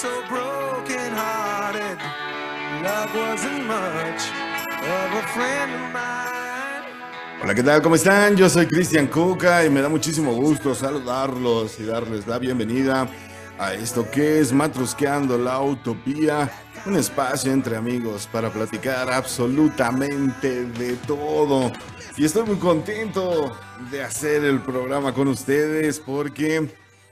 so broken hearted. Love wasn't much of a friend of mine. Hola, ¿qué tal? ¿Cómo están? Yo soy Cristian Cuca y me da muchísimo gusto saludarlos y darles la bienvenida a esto que es Matrusqueando la Utopía, un espacio entre amigos para platicar absolutamente de todo. Y estoy muy contento de hacer el programa con ustedes porque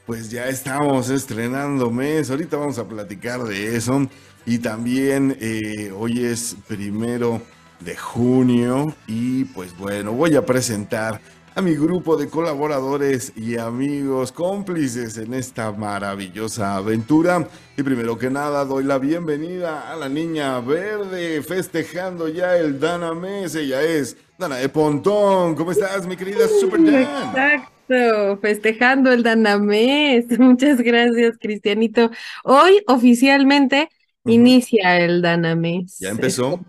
pues ya estamos estrenando mes. Ahorita vamos a platicar de eso. Y también eh, hoy es primero de junio y pues bueno, voy a presentar a mi grupo de colaboradores y amigos cómplices en esta maravillosa aventura. Y primero que nada doy la bienvenida a la niña verde festejando ya el Dana Mes. Ella es Dana de Pontón. ¿Cómo estás, mi querida Super Dan? Exacto, festejando el Danamés. Muchas gracias, Cristianito. Hoy oficialmente inicia el Danamés. Ya empezó,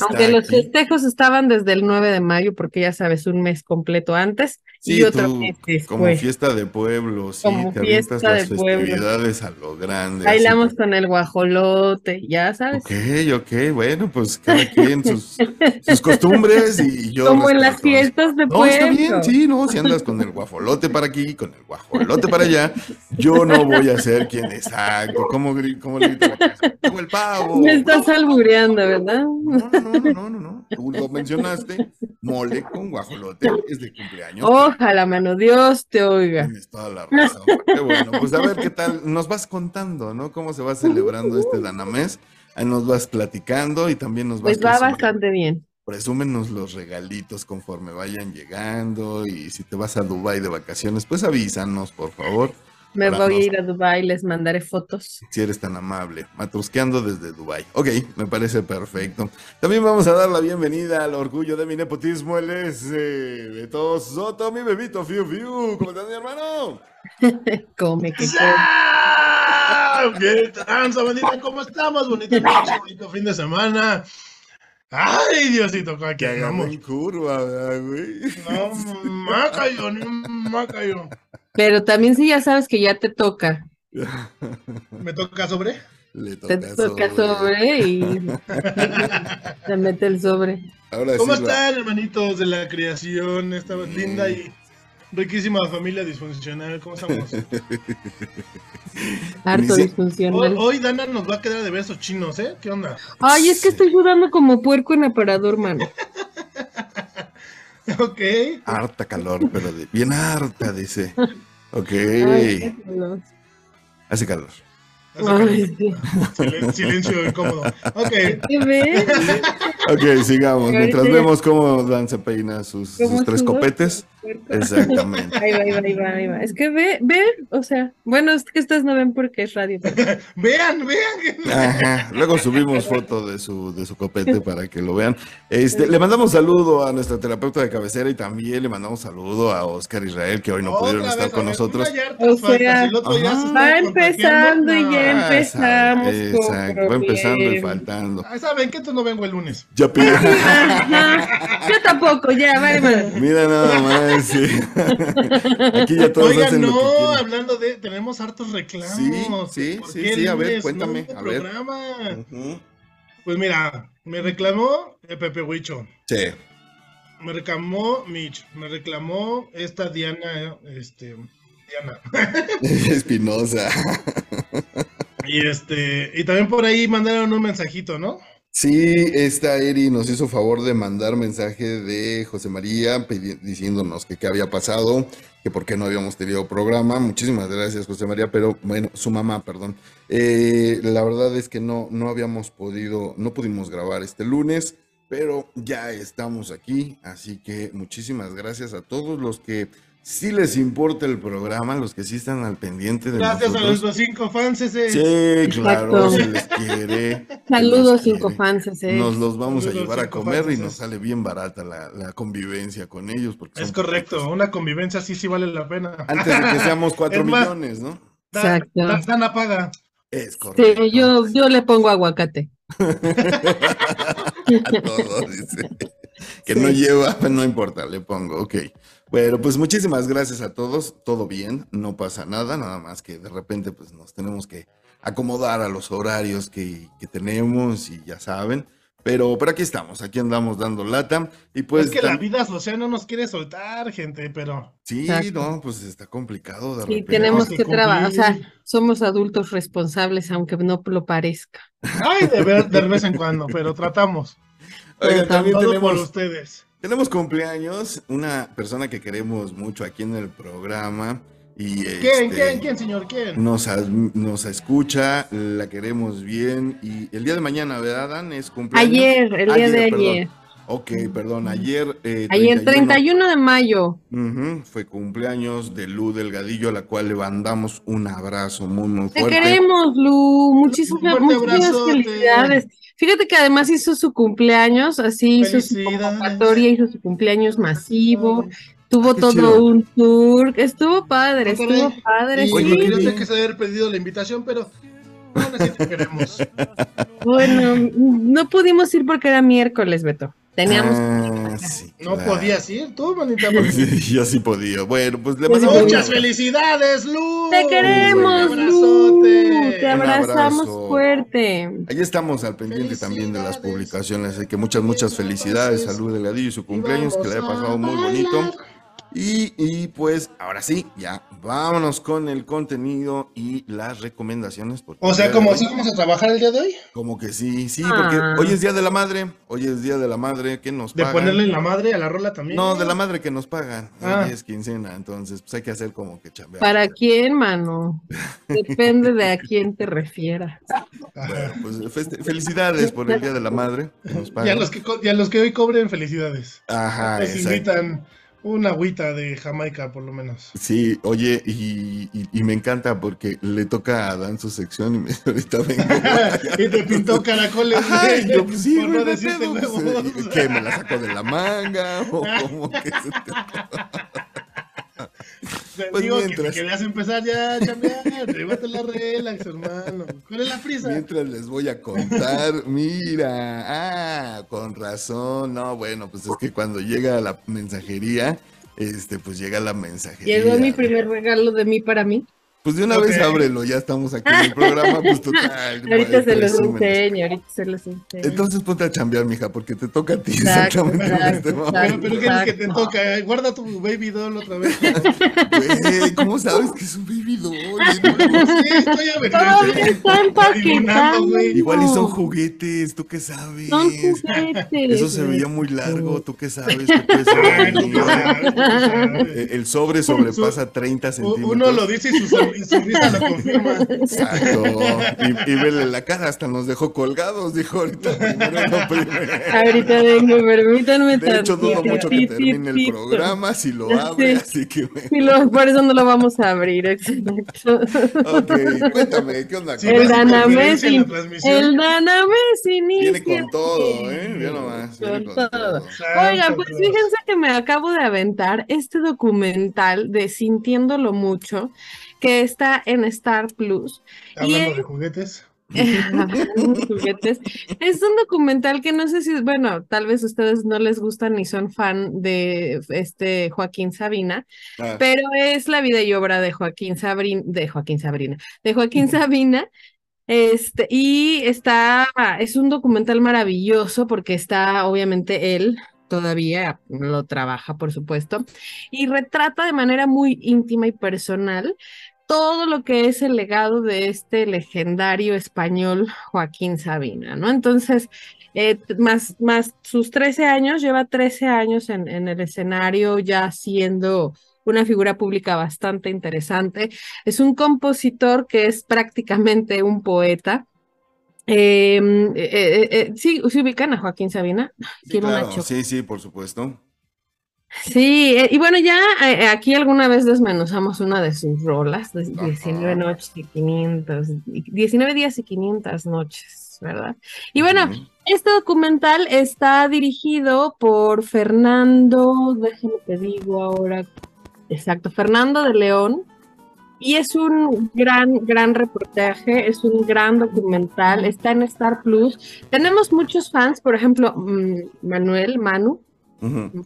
Aunque los festejos estaban desde el 9 de mayo, porque ya sabes, un mes completo antes y otro tú, mes como después. fiesta de pueblo, sí, Como te fiesta las de pueblo. festividades a lo grande. Bailamos así. con el guajolote, ya sabes. Ok, ok, bueno, pues cada quien sus, sus costumbres y yo. Como en las fiestas de No, pueblo. está bien, sí, no, si andas con el guajolote para aquí, con el guajolote para allá, yo no voy a ser quien exacto. ¿Cómo, cómo le grito? Tengo el pavo. Me estás albureando, ¿verdad? No, no, no, no, no, no. Tú lo mencionaste, mole con guajolote es de cumpleaños. Ojalá, mano, Dios te oiga. Tienes toda la razón. Qué bueno, pues a ver qué tal. Nos vas contando, ¿no? Cómo se va celebrando este Danamés. Ahí nos vas platicando y también nos vas Pues va presumiendo. bastante bien. Presúmenos los regalitos conforme vayan llegando y si te vas a Dubai de vacaciones, pues avísanos, por favor, Me Para voy a ir a Dubai, les mandaré fotos. si eres tan amable. Matrusqueando desde Dubai. Ok, me parece perfecto. También vamos a dar la bienvenida al orgullo de mi nepotismo, él es eh, Beto Soto, mi bebito Fiu Fiu. ¿Cómo estás, mi hermano? Come, que come. ¡Ah! ¿Qué tranza, bandita? ¿Cómo estamos? Bonita noche, bonito fin de semana. ¡Ay, Diosito! Que en curva, ¿verdad, güey? No, macayo, ni macayo. Pero también si ya sabes que ya te toca. ¿Me toca sobre? Le Te toca toca sobre y te mete el sobre. Ahora ¿Cómo sí va. están, hermanitos de la creación? Esta linda y riquísima familia disfuncional. ¿Cómo estamos? Harto Hoy, disfuncional. hoy Dana nos va a quedar de besos chinos, ¿eh? ¿Qué onda? Ay, es que estoy sudando como puerco en aparador, mano. Ok. Harta calor, pero de- bien harta, dice. Ok. Ay, qué calor. Hace calor. Ay, sí. Silencio incómodo. Ok. Ok, sigamos. Mientras vemos cómo Dan se peina sus, ¿Cómo sus tres copetes. Exactamente. Ahí va, ahí va, ahí va, ahí va. Es que ve, ve, o sea, bueno, es que ustedes no ven porque es radio. pero- Vean, vean. Ajá. Luego subimos foto de su, de su copete para que lo vean. Este, le mandamos saludo a nuestra terapeuta de cabecera y también le mandamos saludo a Oscar Israel, que hoy no pudieron estar vez, con ver, nosotros. O sea, se Va empezando y ya. Ah, empezamos exacto. Va empezando y faltando. Ah, ¿Saben que entonces no vengo el lunes? Ya. Yo tampoco, ya, vale, vale. Mira nada más, sí. Aquí ya todos Oigan, hacen lo que no, hablando de, tenemos hartos reclamos. Sí, sí, ¿Por sí, a ver, cuéntame, a ver. Pues mira, me reclamó el Pepe Huicho, Sí. me reclamó Mitch, me reclamó esta Diana, este, Diana. Espinosa. Y este, y también por ahí mandaron un mensajito, ¿no? Sí, esta Eri nos hizo favor de mandar mensaje de José María diciéndonos que qué había pasado, que por qué no habíamos tenido programa. Muchísimas gracias, José María, pero bueno, su mamá, perdón. Eh, la verdad es que no, no habíamos podido, no pudimos grabar este lunes, pero ya estamos aquí, así que muchísimas gracias a todos los que sí les importa el programa, los que sí están al pendiente de Gracias a nuestros cinco fans ese. Sí, claro, Exacto. se les quiere. Saludos, les cinco quiere. fans. ese. Nos los vamos a llevar a comer y nos sale bien barata la, la convivencia con ellos. Porque Es correcto, una convivencia así sí vale la pena. Antes de que seamos cuatro millones, ¿no? Exacto. da- Dana paga. Es correcto. Sí, yo, yo le pongo aguacate. A todo, dice. que no lleva, no importa, le pongo, ok. Bueno, pues muchísimas gracias a todos, todo bien, no pasa nada, nada más que de repente pues nos tenemos que acomodar a los horarios que, que tenemos y ya saben. Pero, pero aquí estamos, aquí andamos dando lata. Y pues. es que la vida social no nos quiere soltar, gente, pero. Sí, Exacto. no, pues está complicado de Sí, repente. tenemos que que trabajar, o sea, somos adultos responsables, aunque no lo parezca. Ay, de, ver- de vez en cuando, pero tratamos. Oigan, también por tenemos, ustedes. tenemos cumpleaños, una persona que queremos mucho aquí en el programa. Y ¿Quién, este, quién, quién, señor? ¿Quién? Nos, nos escucha, la queremos bien. Y el día de mañana, ¿verdad, Dan? Es cumpleaños. Ayer, el día de perdón. ayer. Ok, perdón, ayer. eh, Ayer, 31 de mayo. Fue cumpleaños de Lu Delgadillo, a la cual le mandamos un abrazo muy, muy Te fuerte. queremos, Lu. Muchísimas, muchísimas felicidades. Fíjate que además hizo su cumpleaños, así hizo su convocatoria, hizo su cumpleaños masivo, tuvo todo chido. un tour, estuvo padre, estuvo padre, Y Oye, sí. yo que se haber pedido la invitación, pero así te queremos. Bueno, no pudimos ir porque era miércoles, Beto. Teníamos Ah, sí, No claro. podías ir tú, manita. porque- Sí, yo sí podía. Bueno, pues le sí mandamos. Muchas felicidades, Lu. Te queremos. Te abrazamos fuerte. Ahí estamos al pendiente también de las publicaciones, así que muchas, muchas felicidades a Lu Delgadillo y su cumpleaños, que le haya pasado muy bonito. Y, y pues ahora sí, ya vámonos con el contenido y las recomendaciones. O sea, como de si vamos a trabajar el día de hoy, Como que sí, sí, porque Ah. hoy es Día de la Madre, hoy es Día de la Madre, que nos de pagan? ponerle en la madre a la rola también. No, de la madre que nos pagan, Ah. hoy es quincena, entonces pues hay que hacer como que chambear. ¿Para quién, mano? Depende de a quién te refieras. Ajá. Pues felicidades por el Día de la Madre, que nos Y a los que, y a los que hoy cobren felicidades. Ajá, Les exacto. invitan una agüita de Jamaica, por lo menos. Sí, oye, y, y- y me encanta porque le toca a Dan su sección y me, ahorita vengo. y te pintó caracoles. Ajá, y yo, pues sí, por no decirte ¿Qué? ¿Me la saco de la manga? ¿O cómo que se te- Te Pues digo que mientras. si querías empezar ya a chambear, la relax, hermano. ¿Cuál es la prisa? Mientras les voy a contar, mira, ah, con razón, no, bueno, pues es que cuando llega la mensajería, este, pues llega la mensajería. Llegó mi primer regalo de mí para mí. Pues de una vez ábrelo, ya estamos aquí en el programa, pues total. Ahorita se los enseño, ahorita se los enseño. Entonces ponte a chambear, mija, porque te toca a ti Exacto, exactamente en exacto, este Pero, pero ¿qué es que te toca? Eh, Guarda tu baby doll otra vez. Güey, ¿cómo sabes que es un baby doll? Sí, estoy a. Igual y son juguetes, ¿tú qué sabes? Son juguetes. Eso se veía muy largo, ¿tú qué sabes? ¿Qué puede ser El sobre sobrepasa 30 U- centímetros. Uno lo dice y su, son- y su risa lo confirma. Exacto. Y, y vele la cara, hasta nos dejó colgados, dijo ahorita primero. Ahorita vengo, permítanme De hecho, dudo mucho que termine el programa si lo abre, así que bueno. Lo- por eso no lo vamos a abrir, exacto. Ok, cuéntame, ¿qué onda? Sí, con El esto? Dana conferencia en la Messi. transmisión. El Dana Messi. Viene con todo, ¿eh? Ya nomás, viene con todo. Oigan, Santa pues fíjense que me acabo de aventar este documental de Sintiéndolo Mucho, que está en Star Plus. Y Hablando es- de juguetes. juguetes. Es un documental que no sé si, bueno, tal vez ustedes no les gustan ni son fan de este Joaquín Sabina, Ah, pero es la vida y obra de Joaquín Sabrin, de Joaquín Sabrina, de Joaquín Sabina. Este, y está, es un documental maravilloso porque está obviamente él todavía lo trabaja, por supuesto, y retrata de manera muy íntima y personal todo lo que es el legado de este legendario español Joaquín Sabina, ¿no? Entonces, eh, más, más sus 13 años, lleva 13 años en, en el escenario ya siendo una figura pública bastante interesante. Es un compositor que es prácticamente un poeta. Eh, eh, eh, eh, sí, ¿se ubican a Joaquín Sabina? sí, claro, sí, sí, por supuesto. Sí, eh, y bueno, ya eh, aquí alguna vez desmenuzamos una de sus rolas, de- Ajá. 19 noches y 500, y 19 días y 500 noches, ¿verdad? Y bueno, este documental está dirigido por Fernando, déjame te digo ahora, exacto, Fernando de León, y es un gran, gran reportaje, es un gran documental, está en Star Plus. Tenemos muchos fans, por ejemplo, mm, Manuel, Manu, Ujú.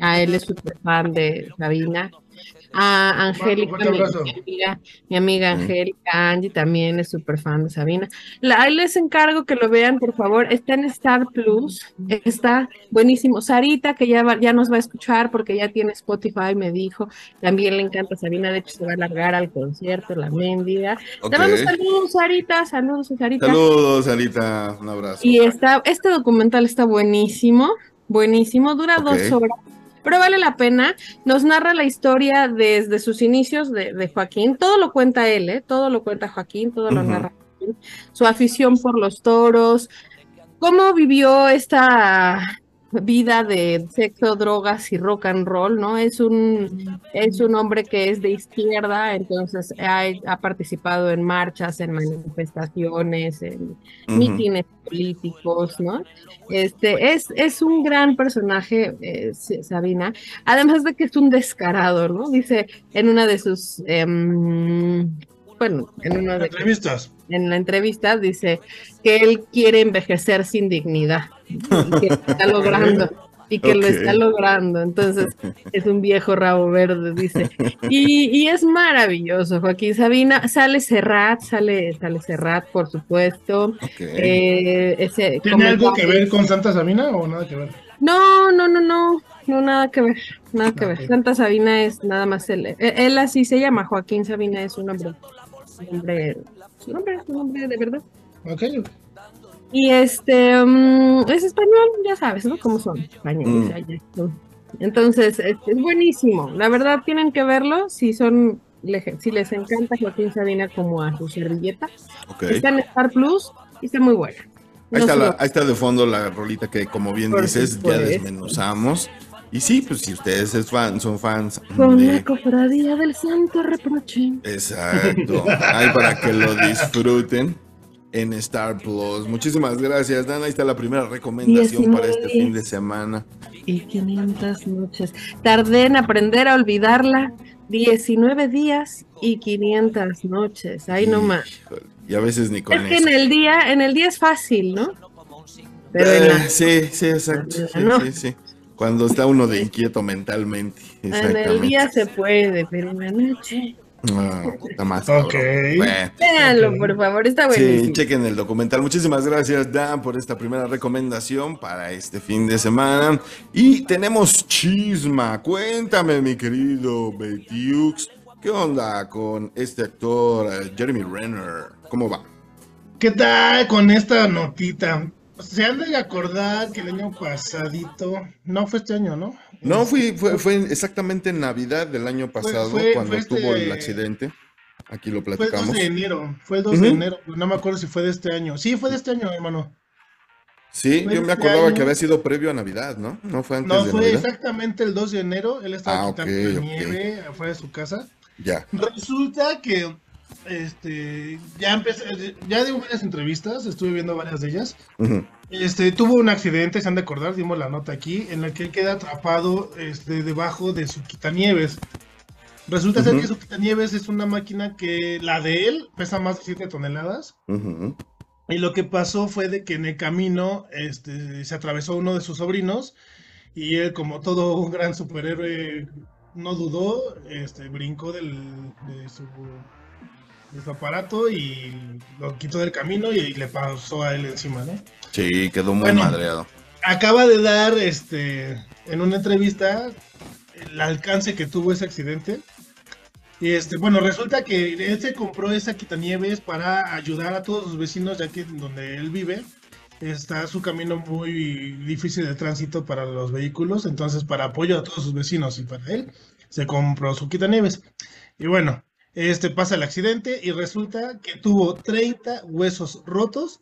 A él es súper fan de Sabina. A Angélica, mi, amiga, mi amiga Mm. Angélica, Angie también es súper fan de Sabina. La- ahí les encargo que lo vean, por favor. Está en Star Plus, está buenísimo. Sarita, que ya, va- ya nos va a escuchar porque ya tiene Spotify, me dijo. También le encanta Sabina, de hecho se va a largar al concierto, la mendiga. Ok. Te mando saludos, Sarita, saludos, Sarita. Saludos, Alita. Un abrazo. Y está, este documental está buenísimo, buenísimo, dura dos horas, pero vale la pena. Nos narra la historia desde sus inicios de, de Joaquín. Todo lo cuenta él, ¿eh? Todo lo cuenta Joaquín, todo lo narra Joaquín. Su afición por los toros, cómo vivió esta vida de sexo, drogas y rock and roll, ¿no? Es un, es un hombre que es de izquierda, entonces ha, ha participado en marchas, en manifestaciones, en Ujú. mítines políticos, ¿no? Este es, es un gran personaje, eh, Sabina, además de que es un descarado, ¿no? Dice en una de sus, em, bueno, en una de Entrevistas. en la entrevista dice que él quiere envejecer sin dignidad y que lo está logrando y que lo está logrando. Entonces es un viejo rabo verde, dice. Y, y es maravilloso, Joaquín Sabina. Sale Serrat, sale, sale Serrat, por supuesto. Eh, ese ¿Tiene algo que ver con Santa Sabina o nada que ver? No, no, no, no. No, nada que ver, nada que ver. Ok. Santa Sabina es nada más él. Él, él así se llama, Joaquín Sabina es un nombre. Su nombre, su nombre, su nombre de verdad. Ok. Y este mm, es español, ya sabes, ¿no? Cómo son españoles Mm. allá. Entonces, es, es buenísimo. La verdad, tienen que verlo si son, le- si les encanta Joaquín Sabina como a su servilleta. ok. Está en Star Plus y está muy buena. Ahí No está, la- ahí está de fondo la rolita que, como bien Por dices, ya desmenuzamos. Y sí, pues si ustedes es fan, son fans Con la de... cofradía del Santo Reproche. Exacto. Ahí para que lo disfruten en Star Plus. Muchísimas gracias, Dan. Ahí está la primera recomendación para este 19. fin de semana. Y 500 noches. Tardé en aprender a olvidarla. 19 días y 500 noches. Ahí nomás. Y a veces ni con Es que eso. en el día, en el día es fácil, ¿no? Pero Eh, la- sí, sí, exacto. Sí, No. sí, sí. Cuando está uno de inquieto mentalmente. en el día se puede, pero en la noche. Ah, está más Ok. Bueno. Véanlo, por favor, está Sí, buenísimo. chequen el documental. Muchísimas gracias, Dan, por esta primera recomendación para este fin de semana. Y tenemos chisma. Cuéntame, mi querido Betiux, ¿qué onda con este actor, eh, Jeremy Renner? ¿Cómo va? ¿Qué tal con esta notita? Se han de acordar que el año pasadito, no fue este año, ¿no? No, fui, fue, fue exactamente en Navidad del año pasado fue- cuando fue este- tuvo el accidente. Aquí lo Fue el 2 platicamos. de enero, fue el 2 de enero, no me acuerdo si fue de este año. Sí, fue de este año, hermano. Sí, fue yo me este acordaba que había sido previo a Navidad, ¿no? No fue antes No, de fue Navidad. exactamente el 2 de enero, él estaba Ah, quitando la nieve afuera de su casa. Ya. Resulta que este ya empecé, ya dio varias entrevistas, estuve viendo varias de ellas. Este, tuvo un accidente, se han de acordar, dimos la nota aquí, en la que él queda atrapado este, debajo de su quitanieves. Resulta ser que su quitanieves es una máquina que la de él pesa más de 7 toneladas. Y lo que pasó fue de que en el camino este, se atravesó uno de sus sobrinos y él, como todo un gran superhéroe, no dudó, este, brincó del, de, su, su aparato y lo quitó del camino y, le pasó a él encima, ¿no? Sí, quedó muy Bueno. madreado. Acaba de dar este, en una entrevista el alcance que tuvo ese accidente. Y este, bueno, resulta que él se compró esa quitanieves para ayudar a todos sus vecinos, ya que donde él vive está su camino muy difícil de tránsito para los vehículos, entonces para apoyo a todos sus vecinos y para él se compró su quitanieves. Y bueno, este pasa el accidente y resulta que tuvo 30 huesos rotos,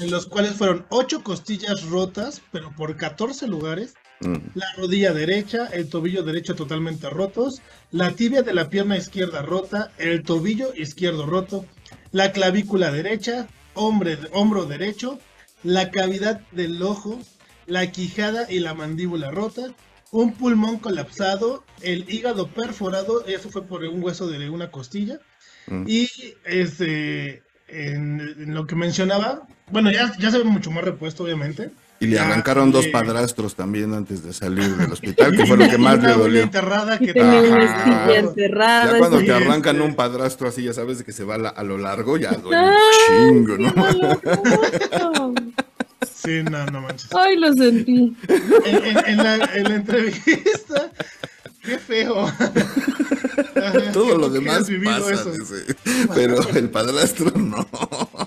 en los cuales fueron 8 costillas rotas, pero por 14 lugares, Mm. la rodilla derecha, el tobillo derecho totalmente rotos, la tibia de la pierna izquierda rota, el tobillo izquierdo roto, la clavícula derecha, hombre, hombro derecho, la cavidad del ojo, la quijada y la mandíbula rota, un pulmón colapsado, el hígado perforado, eso fue por un hueso de una costilla, Mm. y este, en, en lo que mencionaba, bueno, ya, ya se ve mucho más repuesto, obviamente. Y le Ya, arrancaron dos sí. padrastros también antes de salir del hospital, que fue lo que más le Una uña dolió. enterrada que Tenía una enterrada. Ya cuando sí. te arrancan este- un padrastro así, ya sabes de que se va a, lo largo, ya duele un chingo, ¿no? Sí, no, no manches. Ay, lo sentí. En, en- en la, en la entrevista, qué feo. Todo lo demás pasa, eso. dice. pero el padrastro no.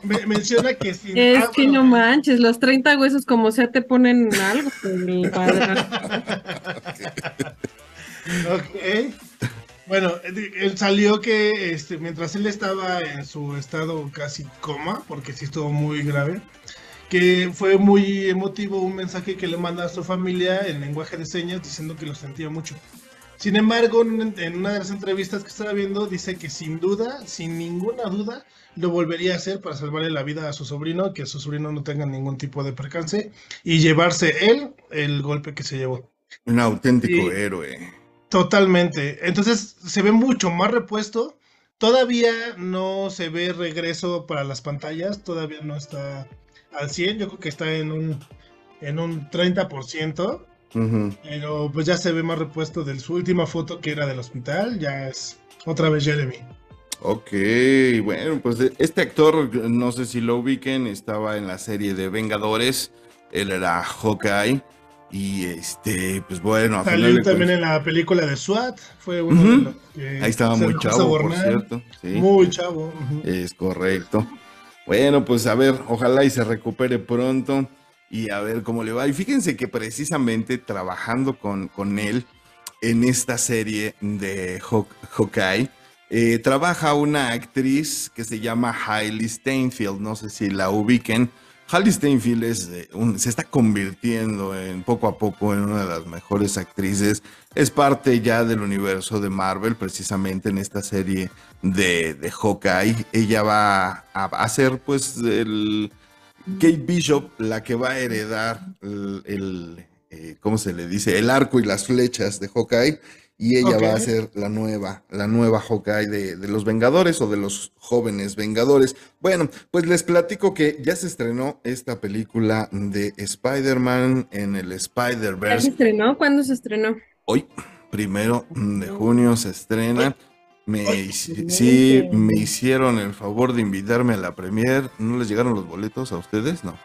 Me- menciona que sin Es ah, que bueno, no manches, los 30 huesos como sea te ponen algo. el padre. Ok. Bueno, él salió que este, mientras él estaba en su estado casi coma, porque sí estuvo muy grave, que fue muy emotivo un mensaje que le manda a su familia en lenguaje de señas diciendo que lo sentía mucho. Sin embargo, en una de las entrevistas que estaba viendo, dice que sin duda, sin ninguna duda, lo volvería a hacer para salvarle la vida a su sobrino, que su sobrino no tenga ningún tipo de percance y llevarse él el golpe que se llevó. Un auténtico héroe. Totalmente. Entonces se ve mucho más repuesto. Todavía no se ve regreso para las pantallas. Todavía no está al 100. Yo creo que está en un, en un 30%. Ujú. Pero pues ya se ve más repuesto de su última foto que era del hospital. Ya es otra vez Jeremy. Ok, bueno, pues eh, este actor, no sé si lo ubiquen, estaba en la serie de Vengadores, él era Hawkeye, y este, pues bueno, a Salió también en la película de SWAT. Fue uno de los que ahí estaba muy chavo, por cierto, sí, Muy chavo. es correcto. Bueno, pues a ver, ojalá y se recupere pronto y a ver cómo le va. Y fíjense que precisamente trabajando con, con él en esta serie de Haw- Hawkeye, eh, trabaja una actriz que se llama Hailey Steinfeld, no sé si la ubiquen. Hailey Steinfeld es, eh, se está convirtiendo en poco a poco en una de las mejores actrices. Es parte ya del universo de Marvel, precisamente en esta serie de, de Hawkeye. Ella va a, ser pues el Kate Bishop la que va a heredar el, el, eh, ¿cómo se le dice? El arco y las flechas de Hawkeye. Y ella va a ser la nueva, la nueva Hawkeye de, de los Vengadores o de los jóvenes Vengadores. Bueno, pues les platico que ya se estrenó esta película de Spider-Man en el ¿Ya se Spider-Verse. estrenó? ¿Cuándo se estrenó? Hoy, primero de junio, se estrena. Me, Ay, hici- sí, me hicieron el favor de invitarme a la premier. ¿No les llegaron los boletos a ustedes? No.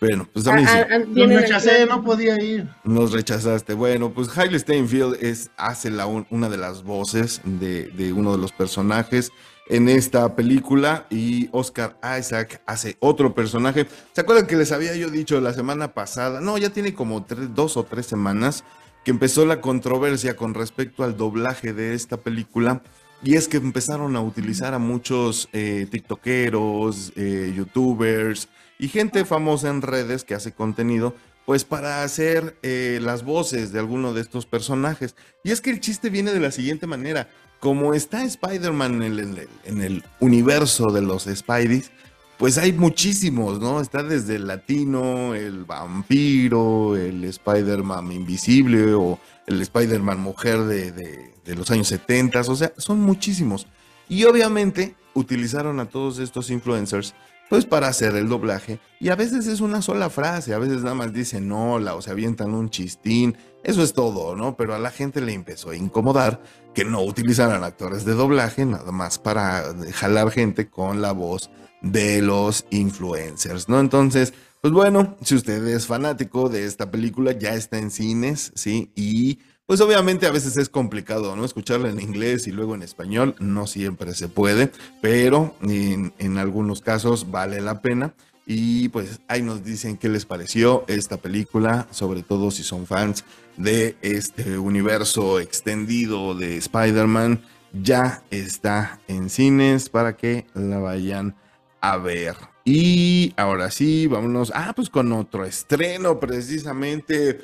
Bueno, pues sí. Ah, ah, el rechacé, no podía ir. Nos rechazaste. Bueno, pues Hailey Steinfeld es, hace la, un- una de las voces de, de uno de los personajes en esta película y Oscar Isaac hace otro personaje. ¿Se acuerdan que les había yo dicho la semana pasada? No, ya tiene como tres- dos o tres semanas que empezó la controversia con respecto al doblaje de esta película. Y es que empezaron a utilizar a muchos eh, tiktokeros, eh, youtubers y gente famosa en redes que hace contenido, pues para hacer eh, las voces de alguno de estos personajes. Y es que el chiste viene de la siguiente manera. Como está Spider-Man en el, en el- universo de los Spideys, pues hay muchísimos, ¿no? Está desde el latino, el vampiro, el Spider-Man invisible o el Spider-Man mujer de, de- los años 70, o sea, son muchísimos. Y obviamente utilizaron a todos estos influencers pues para hacer el doblaje. Y a veces es una sola frase, a veces nada más dicen hola o se avientan un chistín, eso es todo, ¿no? Pero a la gente le empezó a incomodar que no utilizaran actores de doblaje nada más para jalar gente con la voz de los influencers, ¿no? Entonces, pues bueno, si usted es fanático de esta película, ya está en cines, ¿sí? Y pues obviamente a veces es complicado, ¿no? Escucharla en inglés y luego en español, no siempre se puede, pero en, algunos casos vale la pena. Y pues ahí nos dicen qué les pareció esta película, sobre todo si son fans de este universo extendido de Spider-Man. Ya está en cines para que la vayan a ver. Y ahora sí, vámonos. Ah, pues con otro estreno precisamente.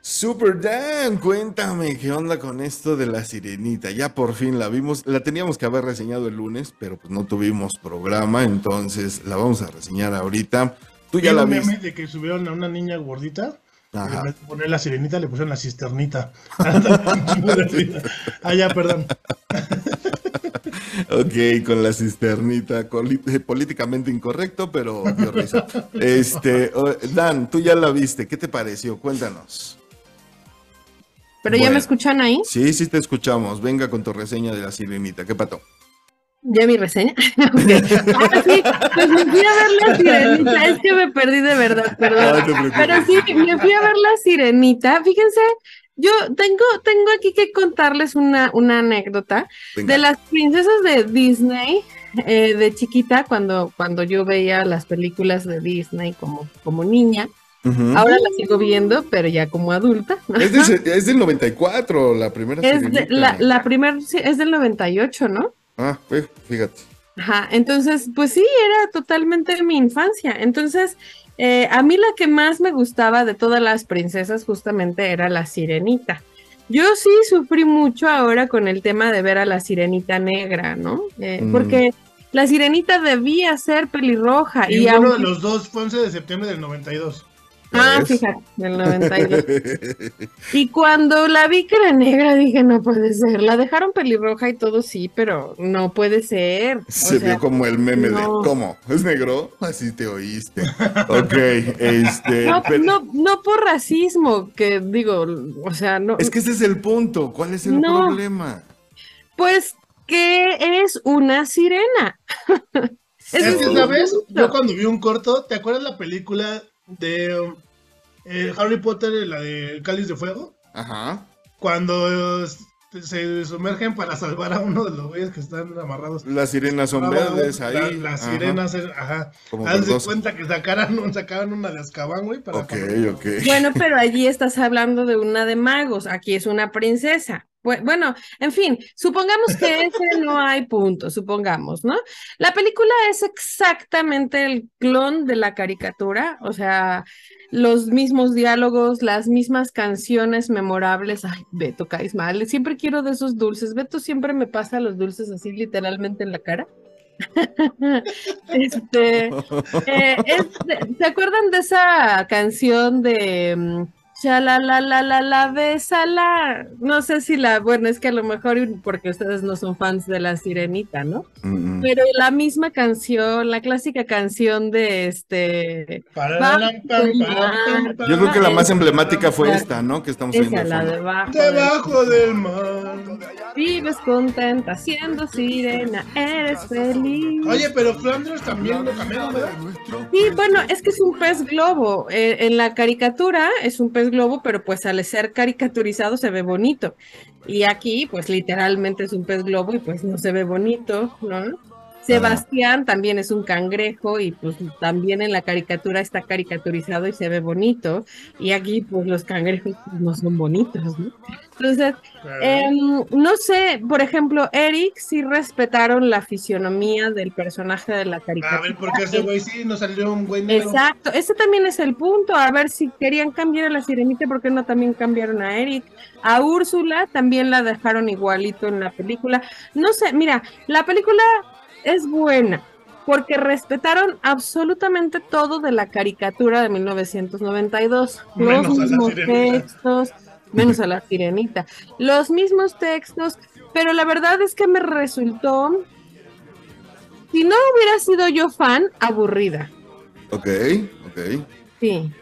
Super Dan, cuéntame qué onda con esto de la sirenita. Ya por fin la vimos. La teníamos que haber reseñado el lunes, pero pues no tuvimos programa, entonces la vamos a reseñar ahorita. Tú ya la viste. de que subieron a una niña gordita. Ajá. En vez de poner la sirenita, le pusieron la cisternita. ah, ya, perdón. Ok, con la cisternita, eh, políticamente incorrecto, pero dio risa. Este, oh, Dan, tú ya la viste, ¿qué te pareció? Cuéntanos. Pero ya me escuchan ahí. Sí, sí te escuchamos. Venga con tu reseña de la sirenita. ¿Qué pato? ¿Ya mi reseña? Ok. Ah, sí, pues me fui a ver la sirenita. Es que me perdí de verdad, perdón. Pero sí, me fui a ver la sirenita. Fíjense, yo tengo, tengo aquí que contarles una, una anécdota Venga. de las princesas de Disney. eh, de chiquita, cuando, cuando yo veía las películas de Disney como, como niña, ahora las sigo viendo, pero ya como adulta. es, de- es del 94, la primera Es de, la, la primera, es del 98, ¿no? Ah, pues, fíjate. Ajá, entonces, pues sí, era totalmente mi infancia. Entonces, eh, a mí la que más me gustaba de todas las princesas justamente era la sirenita. Yo sí sufrí mucho ahora con el tema de ver a la sirenita negra, ¿no? Eh, Mm. Porque la sirenita debía ser pelirroja. Y, Y uno de los dos fue 11 de septiembre del 92. Ah, ¿Ves? fíjate, del 92. Y cuando la vi que era negra, dije, no puede ser. La dejaron pelirroja y todo, sí, pero no puede ser. O Se sea, vio como el meme de. ¿cómo? ¿Es negro? Así te oíste. Ok, este. No, pero- no, no por racismo, que digo, o sea, no. Es que ese es el punto. ¿Cuál es el No. problema? Pues que es una sirena. Es Eso que, es ¿sabes? Yo cuando vi un corto, ¿te acuerdas la película de eh, Harry Potter, la de El Cáliz de Fuego? Ajá. Cuando eh, se sumergen para salvar a uno de los güeyes que están amarrados. Las sirenas son verdes la- ahí. Las Ajá. sirenas, ajá. Haz de cuenta que sacaran, sacaban una de Azkaban, güey, para Ok, para- ok. Bueno, pero allí estás hablando de una de magos, aquí es una princesa. Bu- Bueno, en fin, supongamos que ese no hay punto, supongamos, ¿no? La película es exactamente el clon de la caricatura, o sea, los mismos diálogos, las mismas canciones memorables. Ay, Beto, caes mal, siempre quiero de esos dulces. Beto siempre me pasa los dulces así literalmente en la cara. Este, eh, ¿se acuerdan de esa canción de mm, la la la la la besala? No sé si la, bueno, es que a lo mejor porque ustedes no son fans de la sirenita, ¿no? Mm. Pero la misma canción, la clásica canción de este. Yo creo que la más emblemática fue esta, ¿no? Que estamos viendo. La debajo. del- Debajo del mar. Vives contenta siendo sirena, eres feliz. Oye, pero Flanders también lo cambiaron, ¿verdad? Sí, bueno, es que es un pez globo. Eh, en la caricatura es un pez globo, pero pues al ser caricaturizado se ve bonito. Y aquí, pues literalmente es un pez globo y pues no se ve bonito, ¿no? Sebastián también es un cangrejo y pues también en la caricatura está caricaturizado y se ve bonito. Y aquí pues los cangrejos pues, no son bonitos, ¿no? Entonces, Em, no sé, por ejemplo, Eric sí respetaron la fisionomía del personaje de la caricatura. A ver, porque ese güey sí nos salió un güey negro. Exacto, ese también es el punto. A ver si querían cambiar a la sirenita, ¿por qué no también cambiaron a Eric? A Úrsula también la dejaron igualito en la película. No sé, mira, la película es buena porque respetaron absolutamente todo de la caricatura de 1992. Menos a los la mismos textos, menos a la sirenita. Los mismos textos, pero la verdad es que me resultó, si no hubiera sido yo fan, aburrida. Ok, ok. Sí.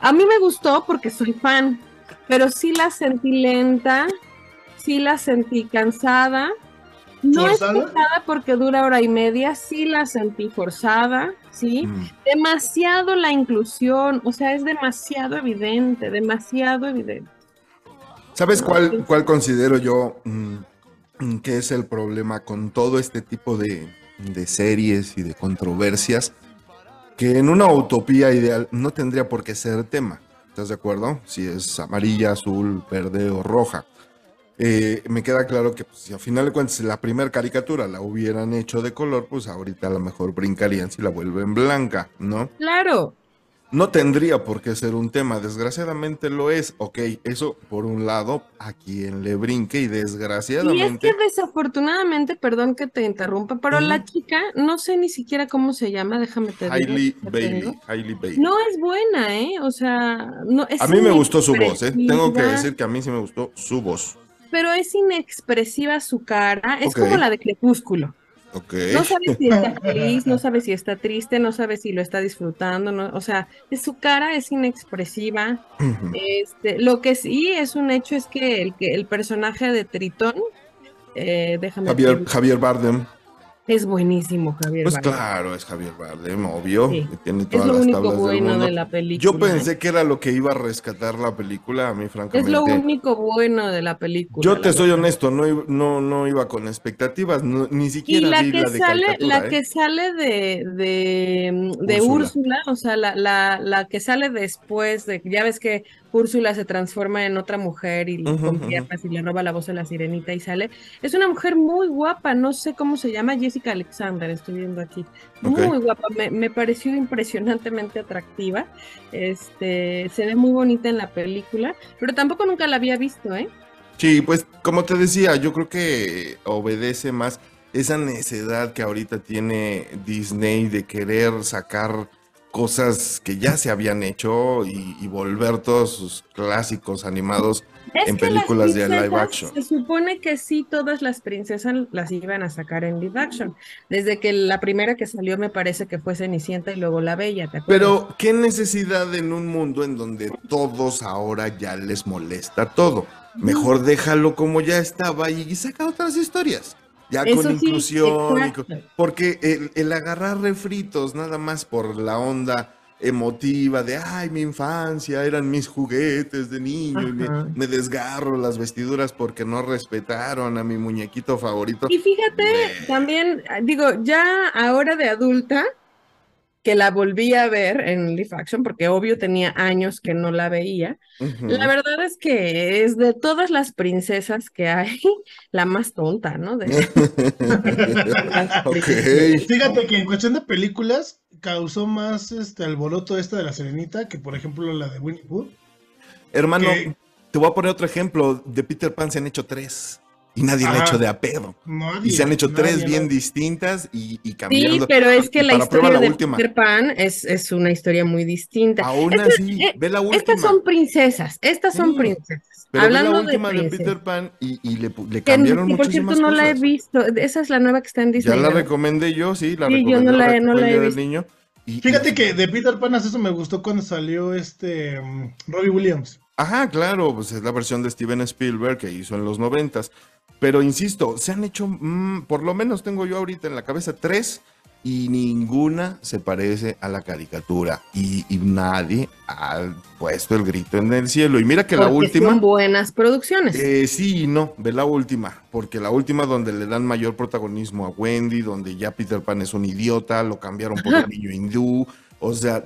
A mí me gustó porque soy fan, pero sí la sentí lenta, sí la sentí cansada. No es ¿Forzada? porque dura hora y media, sí la sentí forzada, sí. Mm. Demasiado la inclusión, o sea, es demasiado evidente, demasiado evidente. ¿Sabes cuál, cuál considero yo mm, que es el problema con todo este tipo de, de series y de controversias? Que en una utopía ideal no tendría por qué ser tema. ¿Estás de acuerdo? Si es amarilla, azul, verde o roja. Eh, me queda claro que pues, si a final de cuentas la primera caricatura la hubieran hecho de color, pues ahorita a lo mejor brincarían si la vuelven blanca, ¿no? Claro, No tendría por qué ser un tema, desgraciadamente lo es. Ok, eso por un lado, a quien le brinque y y es desgraciadamente... que desafortunadamente, perdón que te interrumpa, pero la chica, no sé ni siquiera cómo se llama, déjame te Hailey Bailey. Hailey Bailey. No es buena, ¿eh? O sea, no es a mí me gustó su voz, ¿eh? Tengo que decir que a mí sí me gustó su voz. Pero es inexpresiva su cara, es como la de Crepúsculo. Ok. No sabe si está feliz, no sabe si está triste, no sabe si lo está disfrutando, no, o sea, su cara es inexpresiva. Este, lo que sí es un hecho es que el, que el personaje de Tritón, eh, déjame Javier, Javier Bardem. Es buenísimo, Javier. Pues Bardem. claro, es Javier Bardem, obvio. Sí. Tiene Es todas lo las único bueno de la película. Yo pensé que era lo que iba a rescatar la película, a mí Es francamente. lo único bueno de la película. Yo te soy verdad. honesto, no, no, no iba con expectativas, no- ni Y siquiera la vi que la de sale, la ¿eh? que sale de, de, de Úrsula. Úrsula, o sea, la, la, la que sale después de, ya ves que Úrsula se transforma en otra mujer y con ujú. piernas y le roba la voz a la sirenita y sale. Es una mujer muy guapa, no sé cómo se llama, Jessica Alexander, estoy viendo aquí. Muy guapa, me, me pareció impresionantemente atractiva. Este, se ve muy bonita en la película, pero tampoco nunca la había visto, ¿eh? Sí, pues como te decía, yo creo que obedece más esa necedad que ahorita tiene Disney de querer sacar cosas que ya se habían hecho y, y volver todos sus clásicos animados Es en películas de live action. Se supone que sí, todas las princesas las iban a sacar en live action. Desde que la primera que salió me parece que fue Cenicienta y luego La Bella. Pero, ¿qué necesidad en un mundo en donde todos ahora ya les molesta todo? Mejor déjalo como ya estaba y saca otras historias. Ya Eso con inclusión. con- porque el, el agarrar refritos nada más por la onda emotiva de, ay, mi infancia, eran mis juguetes de niño, y me, desgarro las vestiduras porque no respetaron a mi muñequito favorito. Y fíjate, también, digo, ya ahora de adulta, que la volví a ver en live action, porque obvio tenía años que no la veía. La verdad es que es de todas las princesas que hay, la más tonta, ¿no? De-. Fíjate que en cuestión de películas causó más este alboroto esta de la Serenita que por ejemplo la de Winnie Pooh. Hermano, que- te voy a poner otro ejemplo. De Peter Pan se han hecho tres y nadie lo ha hecho de a pedo. Nadie, Y se han hecho nadie, tres bien distintas y, y Sí, cambiando. pero es que Y la historia la de última. Peter Pan es, es una historia muy distinta. Aún Estas- así, eh, ve la última. Estas son princesas, estas son Sí, princesas. pero ve la Hablando última de. Peter Pan y, y le, le Que, cambiaron que por cierto muchísimas no la he cosas. visto. Esa es la nueva que está en Ya Disney. la ¿verdad? recomendé yo, sí, la Sí, yo recomendé no la he- no la he visto. niño. Y- Fíjate y- que de Peter Pan eso me gustó cuando salió este mm, Robbie Williams. Ajá, claro, pues es la versión de Steven Spielberg que hizo en los noventas. Pero insisto, se han hecho, mm, por lo menos tengo yo ahorita en la cabeza tres y ninguna se parece a la caricatura. Y, y nadie ha puesto el grito en el cielo. Y mira que la última... son buenas producciones. Eh, sí y no, ve la última, porque la última donde le dan mayor protagonismo a Wendy, donde ya Peter Pan es un idiota, lo cambiaron por un niño hindú, o sea,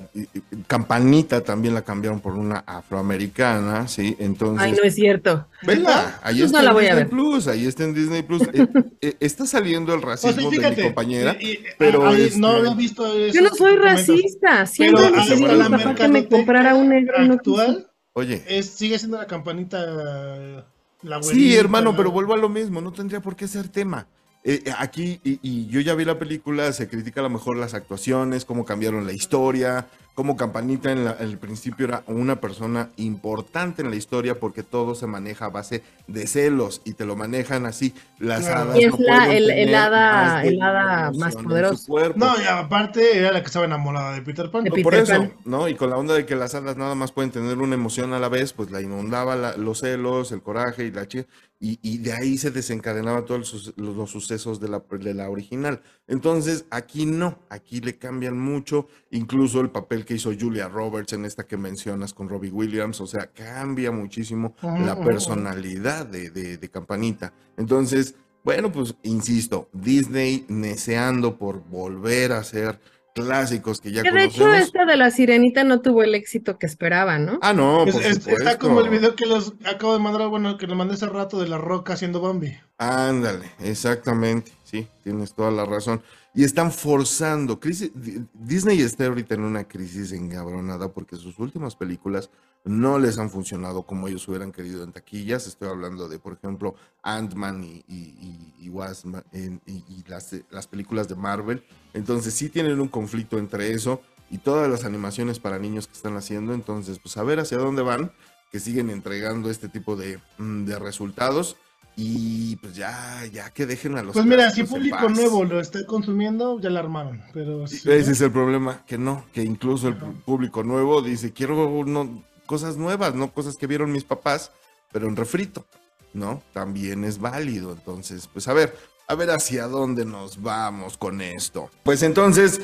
Campanita también la cambiaron por una afroamericana, ¿sí? Entonces, Ay, no es cierto. vela, ahí Pues está no la en voy a Disney ver. Plus, ahí está en Disney Plus. Eh, eh, está saliendo el sea, racismo de mi compañera, y- y- pero ahí este- no había visto eso Yo no soy racista. Siempre hasta pedí a papá que me comprara un negro actual oye, es, sigue siendo la campanita la Sí, hermano, la- pero vuelvo a lo mismo, no tendría por qué ser tema. Eh, eh, aquí, y, y yo ya vi la película, se critica a lo mejor las actuaciones, cómo cambiaron la historia, cómo Campanita en, la- en el principio era una persona importante en la historia porque todo se maneja a base de celos y te lo manejan así. Las Claro. hadas Y es no la- el- hada- más el hada poderosa. No, y aparte era la que estaba enamorada de Peter Pan. De Peter por eso, Pan. ¿no? Y con la onda de que las hadas nada más pueden tener una emoción a la vez, pues la inundaba la- los celos, el coraje y la chi- y, y de ahí se desencadenaba todos los, sucesos de la, de la original. Entonces, aquí no, aquí le cambian mucho, incluso el papel que hizo Julia Roberts en esta que mencionas con Robbie Williams, o sea, cambia muchísimo la personalidad de, de- de Campanita. Entonces, bueno, pues insisto, Disney neceando por volver a hacer clásicos que ya Que de hecho esta de la sirenita no tuvo el éxito que esperaba, ¿no? Ah, no, Es- por es- está como el video que los acabo de mandar, bueno, que le mandé hace rato de la roca haciendo Bambi. Ándale, exactamente, sí, tienes toda la razón. Y están forzando, crisis, Di- Disney está ahorita en una crisis encabronada porque sus últimas películas no les han funcionado como ellos hubieran querido en taquillas. Estoy hablando de, por ejemplo, Ant-Man y, y, y- y las, las películas de Marvel. Entonces sí tienen un conflicto entre eso y todas las animaciones para niños que están haciendo. Entonces, pues a ver hacia dónde van, que siguen entregando este tipo de, mm, de resultados. Y pues ya, ya que dejen a los. Pues mira, si público nuevo lo está consumiendo, ya la armaron. Pero si Ese no, es el problema, que no, que incluso el público nuevo dice, quiero no, cosas nuevas, no cosas que vieron mis papás, pero en refrito, ¿no? También es válido. Entonces, pues a ver, a ver hacia dónde nos vamos con esto. Pues entonces,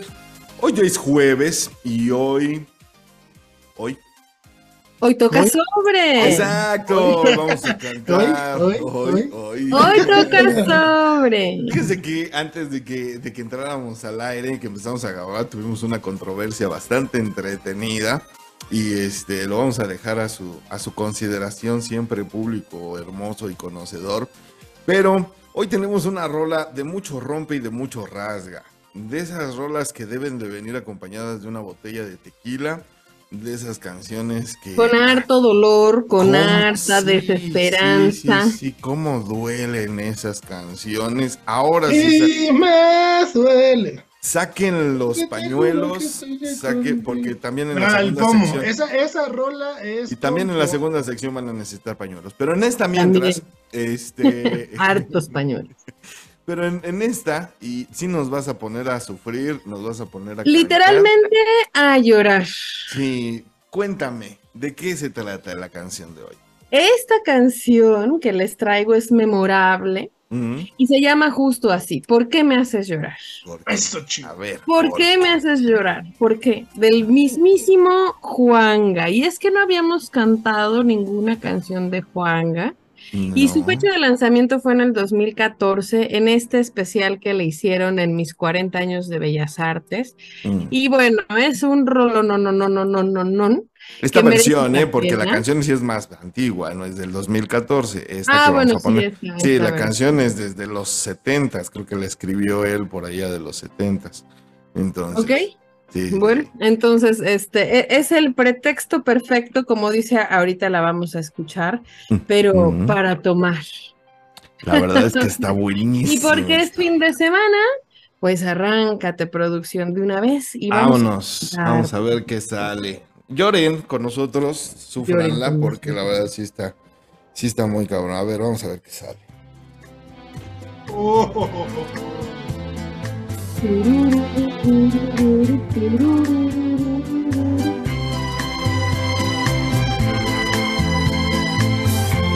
hoy es jueves y hoy, hoy, Hoy toca Hoy- sobre. exacto, vamos a cantar. Hoy, Hoy, hoy, hoy. Hoy toca sobre. Fíjese que antes de que, de que entráramos al aire y que empezamos a grabar, tuvimos una controversia bastante entretenida. Y este lo vamos a dejar a su, a su consideración, siempre público, hermoso y conocedor. Pero hoy tenemos una rola de mucho rompe y de mucho rasga. De esas rolas que deben de venir acompañadas de una botella de tequila. De esas canciones que. Con harto dolor, con harta Sí, desesperanza. Sí, sí, sí, cómo duelen esas canciones. Ahora sí, Y me duele. saquen los pañuelos, saquen, porque también en la segunda pomo. sección. Esa, esa rola es. Y también en la segunda sección van a necesitar pañuelos. Pero en esta mientras, este. Hartos pañuelos. Pero en, en esta, y si nos vas a poner a sufrir, nos vas a poner a. cantar. Literalmente a llorar. Sí, cuéntame, ¿de qué se trata la canción de hoy? Esta canción que les traigo es memorable y se llama justo así. ¿Por qué me haces llorar? porque- Eso, chico. A ver. ¿Por qué me haces llorar? ¿Por qué? Del mismísimo Juanga. Y es que no habíamos cantado ninguna canción de Juanga. Y su fecha de lanzamiento fue en el 2014, en este especial que le hicieron en mis 40 años de Bellas Artes. Mm. Y bueno, es un rolo, no, no, no, no, no, no, no. Esta versión, ¿eh? Porque la canción sí es más antigua, no es del 2014. Esta Ah, que vamos bueno, a sí, poner. esta- Sí, esta la versión. canción es desde los 70 creo que la escribió él por allá de los 70 Entonces, ¿Ok? Sí, Bueno, entonces, este e- es el pretexto perfecto, como dice, ahorita la vamos a escuchar, pero Ujú. para tomar. la verdad es que está buenísimo. Y porque es fin de semana, pues arráncate producción de una vez y vamos. a Vámonos, escuchar. vamos a ver qué sale. Lloren con nosotros, sufranla, porque la verdad sí está, sí está muy cabrón. A ver, vamos a ver qué sale. Oh, oh, oh,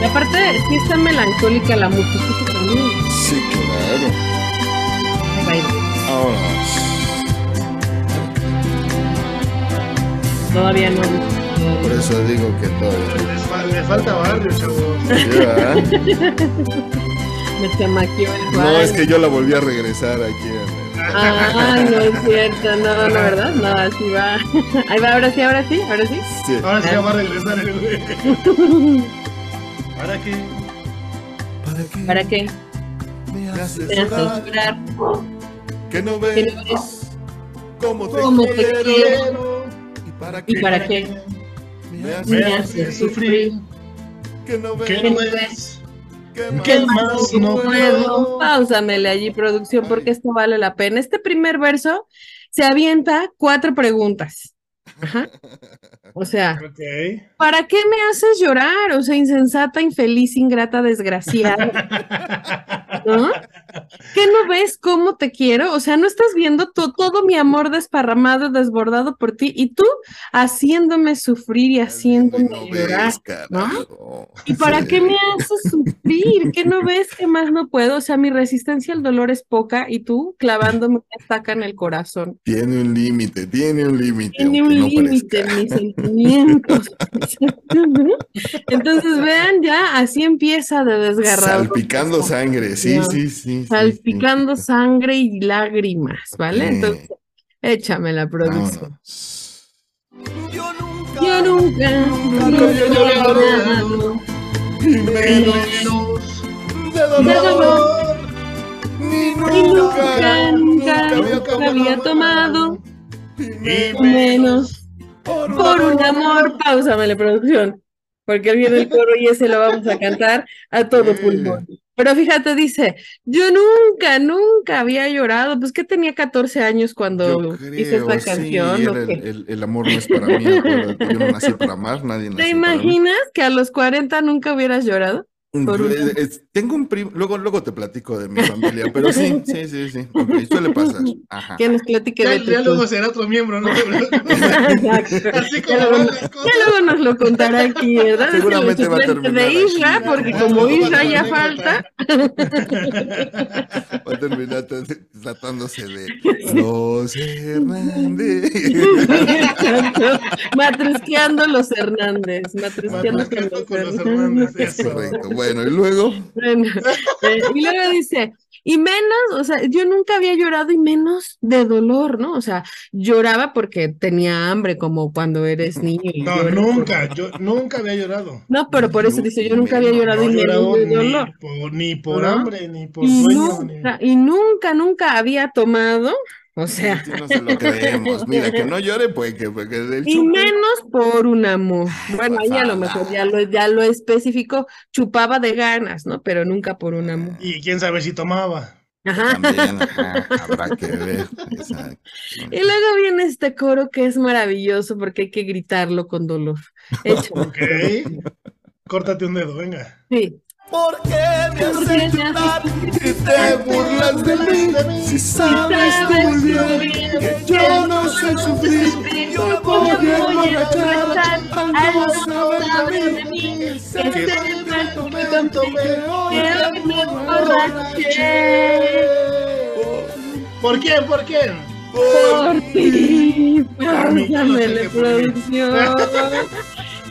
Y aparte, sí está melancólica la música también. Sí, claro. Vámonos. Todavía no. Por eso digo que todavía. Le falta barrio, chavos. Sí. Me chamaqueó el No, Juan. es que yo la volví a regresar aquí. el- Ay, no es cierto, no, no, ¿verdad? No, así va. Ahí va, ahora sí, ahora sí, ahora sí. Sí. Ahora sí ya va a regresar el güey. ¿Para qué? ¿Para qué? Me haces Me haces llorar, que no ves no ves cómo te cómo te quiero. quiero. ¿Y para ¿Y qué? para qué? Me haces Me haces sufrir. que no ves ¿Qué Que no no ves? ¿Qué más No puedo. Páusamele allí, producción, porque esto vale la pena. Este primer verso se avienta cuatro preguntas. Ajá. O sea. ¿para qué me haces llorar? O sea, insensata, infeliz, ingrata, desgraciada. ¿No? ¿Qué no ves cómo te quiero? O sea, no estás viendo to- todo mi amor desparramado, desbordado por ti y tú haciéndome sufrir y haciéndome No llorar. ves, carajo. ¿Y para Sí. qué me haces sufrir? ¿Qué no ves que más no puedo? O sea, mi resistencia al dolor es poca y tú clavándome una estaca en el corazón. Tiene un límite, tiene un límite. Tiene un no límite mis sentimientos. Entonces, vean, ya así empieza de desgarrado. Salpicando sangre, sí, sí, sí. Sí, Salpicando sangre y lágrimas, ¿vale? Entonces, échame la producción. Yo nunca, Yo nunca, Nunca llorado. Y menos de dolor, de dolor. ni Y nunca, nunca, nunca, nunca había tomado, y menos por por un amor. Páusamele, producción, porque viene el coro y ese lo vamos a cantar a todo pulmón. Pero fíjate, dice, yo nunca, nunca había llorado. Pues que tenía 14 años cuando Yo hice creo, esta sí, canción. era ¿o el, el- el amor no es para mí, acuérdate, yo no nací para amar, nadie nació ¿Te para mí. imaginas que a los 40 nunca hubieras llorado? Es- tengo un primo, luego, luego te platico de mi familia, pero sí, sí, sí, sí. ok, suele pasar. Ajá. Que nos platique Ya, de ya luego será otro miembro, ¿no? Exacto. Así Ya como luego, van las ya luego nos lo contará aquí, ¿verdad? Es Seguramente va a terminar de Isra, aquí. porque Ya, como ya, Isra ya, ya falta, Va a terminar tra- tratándose de los Hernández. Matrusqueando los Hernández. Matrusqueando con los Hernández. Eso. Correcto. Bueno, y luego. Bueno, eh, y luego dice, y menos, o sea, yo nunca había llorado y menos de dolor, ¿no? O sea, lloraba porque tenía hambre, como cuando eres niño. y No, nunca, por- yo nunca había llorado. No, pero por eso dice, yo nunca había llorado No y menos llorado de ni dolor. por, ni por ¿No? hambre, ni por Y sueño, nunca, ni... y nunca, nunca había tomado, o sea, Sí, no se lo creemos. Mira, que no llore, pues que, pues, que del y chupe. menos por un amor. Bueno, ahí a lo mejor ya lo, ya lo especificó, chupaba de ganas, ¿no? Pero nunca por un amor. Y quién sabe si tomaba. Ajá. También, ajá, habrá que ver. Exacto. Y luego viene este coro que es maravilloso porque hay que gritarlo con dolor. Hecho. Ok. Córtate un dedo, venga. Sí. ¿Por qué me ¿Por qué me haces y te burlas de mí? Si sabes tú muy bien que yo no sé sufrir, yo me voy a emborrachar al no saber de mí. Sé que en este momento me voy a emborrachar. ¿Por quién? ¿Por quién? Por ti, Por pásame qué la producción.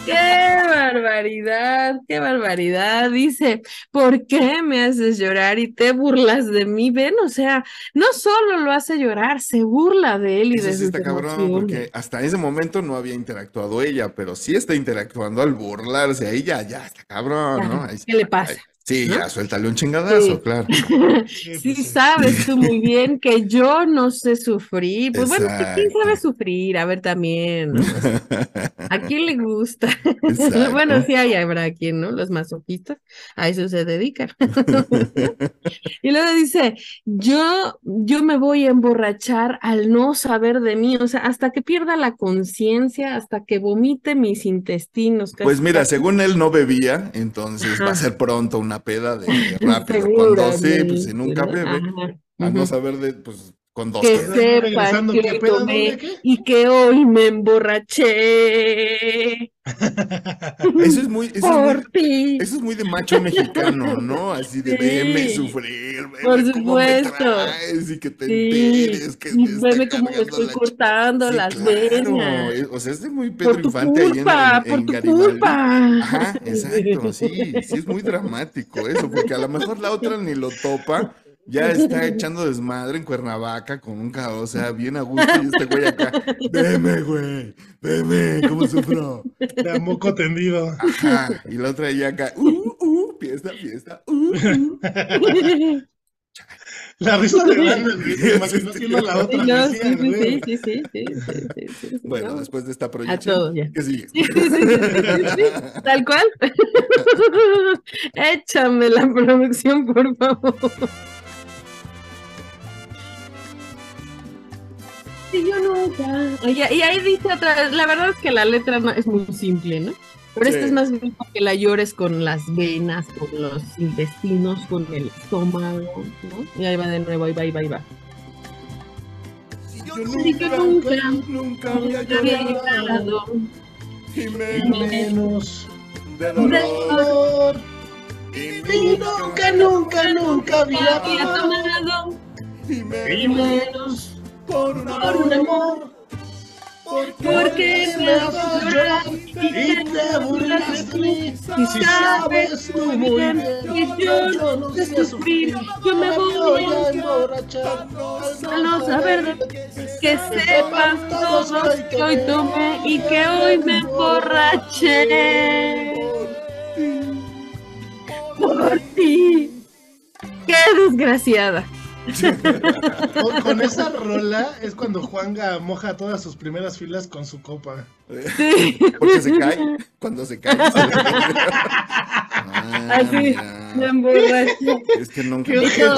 ¡Qué barbaridad! ¡Qué barbaridad! Dice, ¿por qué me haces llorar y te burlas de mí? Ven, o sea, no solo lo hace llorar, se burla de él y Eso de sí está cabrón, porque hasta ese momento no había interactuado ella, pero sí está interactuando al burlarse a ella, ya está cabrón, Ya, ¿no? Ahí- ¿Qué le pasa? ahí- Sí, ¿No? ya, suéltale un chingadazo, Sí. claro. Sí, Sí, pues, sí. sabes tú muy bien que yo no sé sufrir. Pues bueno, ¿quién sabe Exacto. sufrir? A ver también, ¿no? ¿A quién le gusta? Exacto. Bueno, sí hay, habrá quien, ¿no? Los masoquistas, a eso se dedican. Y luego dice, yo, yo me voy a emborrachar al no saber de mí, o sea, hasta que pierda la conciencia, hasta que vomite mis intestinos. casi, Pues mira, casi. según él no bebía, entonces va a ser pronto una peda de rápido. Cuando sí, pues si nunca bebe, a no saber de, pues con dos Que sepan que ¿qué hoy pedo, tomé y que hoy me emborraché Eso es muy, eso es por muy, ti. eso es muy de macho mexicano, ¿no? Así de Sí. veme sufrir, veme Por cómo me supuesto. traes y que te Sí, enteres que y veme cómo me estoy la cortando Sí, las claro, venas. eh, O sea, es de muy Pedro Por tu Infante ahí en, culpa, en- por en tu Garibaldi. culpa. Ajá, exacto, sí, sí es muy dramático eso, porque a lo mejor la otra ni lo topa, ya está echando desmadre en Cuernavaca con un caos, o sea, bien a gusto y este güey acá, veme, güey, veme, cómo sufro. De moco tendido. Ajá, y la otra ya acá, uh, uh, fiesta, fiesta, uh, uh. La risa de Daniel, me imagino la otra. Sí, sí, sí, sí, sí, sí, sí, Bueno, después de esta proyección, a todos, ya. Sí, sí, sí, Tal cual. Échame la producción, por favor. Y yo nunca. Oye, y ahí dice otra vez, la verdad es que la letra no- es muy simple, ¿no? Pero esta Sí. es más bien que la llores con las venas, con los intestinos, con el estómago, ¿no? Y ahí va de nuevo, ahí va, ahí va, ahí va. Yo Sí, que nunca, nunca había nunca había llorado, llorado. y menos Menos de de dolor. dolor. Y Y nunca, nunca, nunca había Había tomado. tomado y menos por un por un amor. Porque me haces llorar y te burlas de mí. Si Si sabes tú muy bien que yo no sé sufrir, yo me voy a emborrachar. al no saber que sepan todos que hoy tomé y que hoy me emborraché por ti. ¡Qué desgraciada! Con, con esa rola es cuando Juanga moja todas sus primeras filas con su copa. Sí. Porque se cae, cuando se cae. se le- Ah, Así. mira. Me emborrachó. Es que nunca.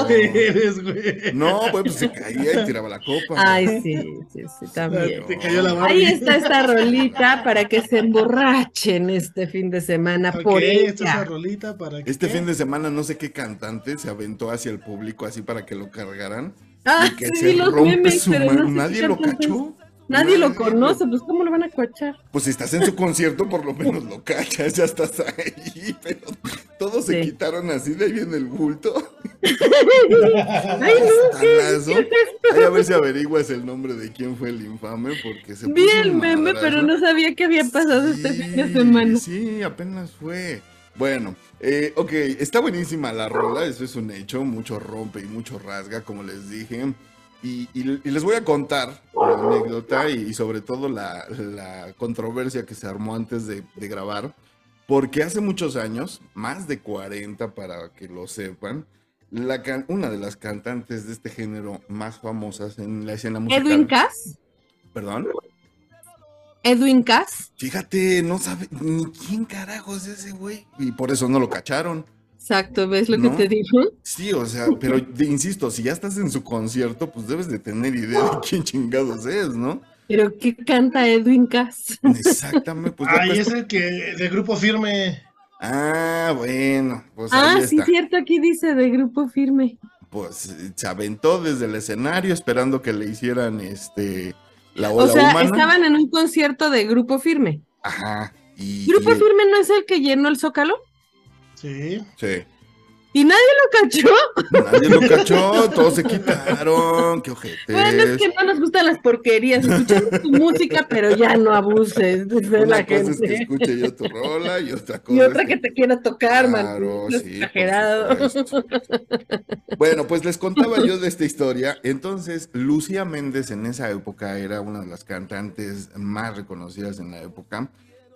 ¿Qué eres, güey? No, pues, pues se caía y tiraba la copa. Ay, sí, sí, sí, también. Te cayó la barba. Ahí está esta rolita para que se emborrachen este fin de semana por Ok, esta es la ella. rolita para que. Este fin de semana no sé qué cantante se aventó hacia el público así para que lo cargaran. Ah, y que sí, se los rompe memes, su pero madre. no sé Nadie lo cantante. cachó. Nadie lo conoce, pues ¿cómo lo van a coachar? Pues si estás en su concierto, por lo menos lo cachas, ya estás ahí, pero todos se quitaron así de ahí en el bulto. Ay, no, ¿qué? Ay, a ver si averiguas el nombre de quién fue el infame, porque se Vi el meme, madrazo. pero no sabía que había pasado este fin de semana. Sí, apenas fue. Bueno, eh, ok, está buenísima la rola, eso es un hecho, mucho rompe y mucho rasga, como les dije. Y, y- y les voy a contar la anécdota y, y sobre todo la, la controversia que se armó antes de, de grabar, porque hace muchos años, más de 40 para que lo sepan, la can- una de las cantantes de este género más famosas en la escena musical. Edwin Cass. Perdón. Edwin Cass. Fíjate, no sabe ni quién carajos es ese güey. Y por eso no lo cacharon. Exacto, ¿ves lo No. que te digo? Sí, o sea, pero de- insisto, si ya estás en su concierto, pues debes de tener idea de quién chingados es, ¿no? Pero ¿qué canta Edwin Cass? Exactamente, pues Ay, pues- es el que de grupo firme. Ah, bueno, pues ah, ahí sí, está. cierto, aquí dice de grupo firme. Pues eh, se aventó desde el escenario esperando que le hicieran este la O ola sea, humana. estaban en un concierto de grupo firme. Ajá. Y, ¿Grupo y- firme no es el que llenó el Zócalo? Sí. Sí. ¿Y nadie lo cachó? Nadie lo cachó, todos se quitaron. Qué ojete. Bueno, es que no nos gustan las porquerías. Escuchamos tu música, pero ya no abuses de Una la cosa es que gente. escuche yo tu rola y otra cosa Y es otra que te quiera tocar, man. Claro, sí, exagerado. Bueno, pues les contaba yo de esta historia. Entonces, Lucía Méndez en esa época era una de las cantantes más reconocidas en la época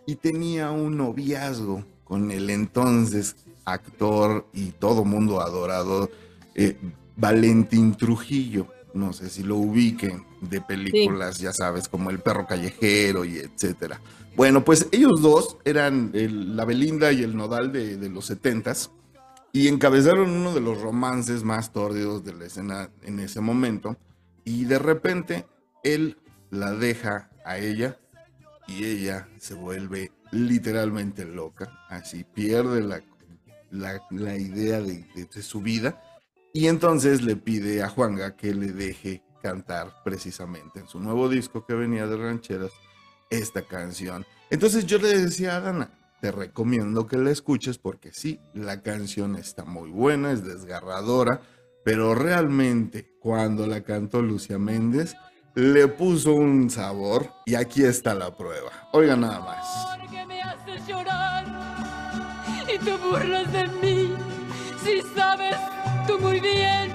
y tenía un noviazgo con el entonces actor y todo mundo adorado eh, Valentín Trujillo. No sé si lo ubiquen de películas, ya sabes, como El perro callejero y etcétera. Bueno, pues ellos dos eran el- la Belinda y el Nodal de, de los setentas y encabezaron uno de los romances más tórdidos de la escena en ese momento. Y de repente él la deja a ella y ella se vuelve literalmente loca. Así pierde la, la- la idea de, de- de su vida. Y entonces le pide a Juanga que le deje cantar precisamente en su nuevo disco que venía de rancheras esta canción. Entonces yo le decía a Dana, te recomiendo que la escuches porque sí, la canción está muy buena, es desgarradora, pero realmente cuando la cantó Lucia Méndez, le puso un sabor y aquí está la prueba. Oigan nada más. Llorar y tú burlas de mí. Si sabes tú muy bien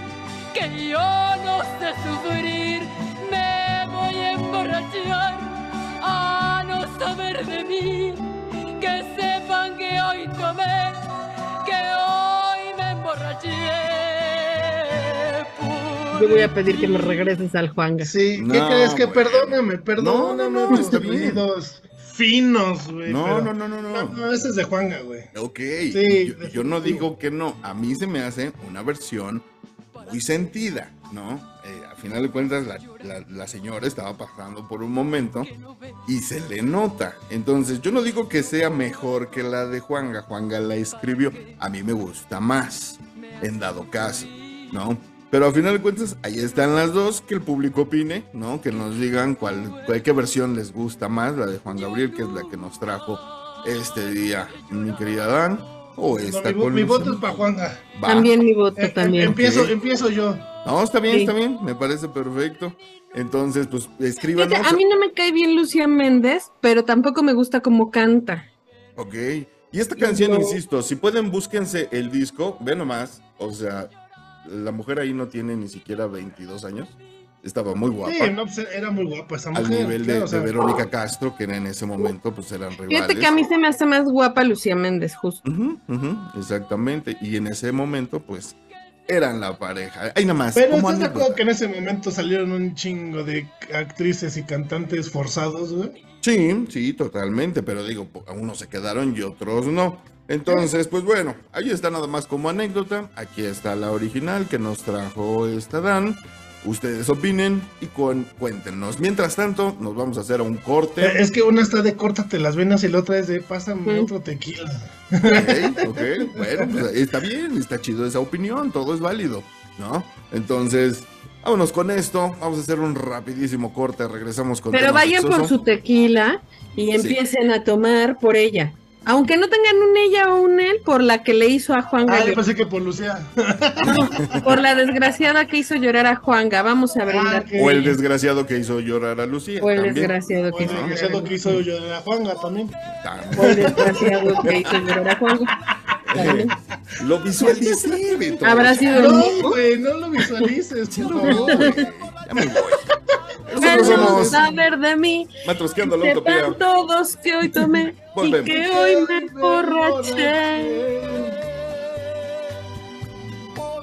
que yo no sé sufrir, me voy a emborrachar a no saber de mí. Que sepan que hoy tomé, que hoy me emborraché. por Yo voy a pedir que me regreses al Juanga. Sí, ¿qué No, crees? Que perdóname, perdóname. No, no, no, tus está bien. Finos, güey. No, pero- no, no, no, no. No, ese es de Juanga, güey. Ok, Sí, yo, yo no digo que no, a mí se me hace una versión muy sentida, ¿no? Eh, a final de cuentas, la, la- la señora estaba pasando por un momento y se le nota. Entonces, yo no digo que sea mejor que la de Juanga, Juanga la escribió, a mí me gusta más, en dado caso, ¿no? Pero a final de cuentas, ahí están las dos, que el público opine, ¿no? Que nos digan cuál, cuál- qué versión les gusta más, la de Juan Gabriel, que es la que nos trajo este día, mi querida Dan, o No, esta mi, con mi Lucy. voto es para Juanga. Va. También mi voto, Eh, eh, también. empiezo, empiezo yo. No, está bien, Sí. está bien, me parece perfecto. Entonces, pues. Fíjate, a mí no me cae bien Lucía Méndez, pero tampoco me gusta cómo canta. Ok. Y esta canción, No. insisto, si pueden, búsquense el disco, ve nomás. O sea, la mujer ahí no tiene ni siquiera 22 años. Estaba muy guapa. Sí, no, pues era muy guapa esa mujer. al nivel de, claro, o sea, de Verónica Castro, que en ese momento pues eran rivales. Fíjate que a mí se me hace más guapa Lucía Méndez, justo. Exactamente. Y en ese momento, pues, eran la pareja. Ahí nada más. Pero ¿estás de acuerdo que en ese momento salieron un chingo de actrices y cantantes forzados, güey? Sí, sí, totalmente, pero digo, unos se quedaron y otros no. Entonces, pues bueno, ahí está nada más como anécdota. Aquí está la original que nos trajo esta Dan. Ustedes opinen y cu- cuéntenos. Mientras tanto, nos vamos a hacer un Eh, corte. Es que una está de córtate las venas y la otra es de pásame otro tequila. Ok, ok, bueno, pues está bien, está chido esa opinión, todo es válido, ¿no? Entonces, vámonos con esto. Vamos a hacer un rapidísimo corte. Regresamos con Pero vayan por su tequila y empiecen a tomar por ella. Aunque no tengan un ella o un él, por la que le hizo a Juan Ah, yo pensé que por Lucía. Por la desgraciada que hizo llorar a Juanga. Vamos a Ah, brindar. O el desgraciado que hizo llorar a Lucía. O el también. desgraciado que hizo sea llorar lo a que hizo de la Juanga también. También. O el desgraciado que hizo llorar a Juanga. También. Lo visualicé, Beto. Habrá sido el No, güey, no lo visualices, por No, favor. Ya me voy. Que Nosotros no somos saber de mí. Matrosqueando la Utopía. Todos que hoy tomé y Volvemos. que hoy me emborraché.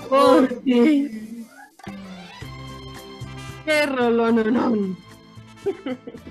Por ti. Qué rolón, ¿Cómo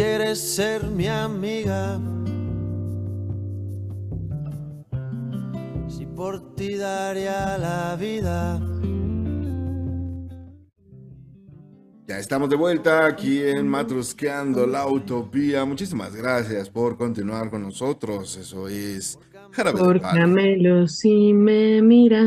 quieres ser mi amiga? Si por ti daría la vida. Ya estamos de vuelta aquí en Matrusqueando la Utopía. Muchísimas gracias por continuar con nosotros. Eso es Jarabe Por Camelo si me mira.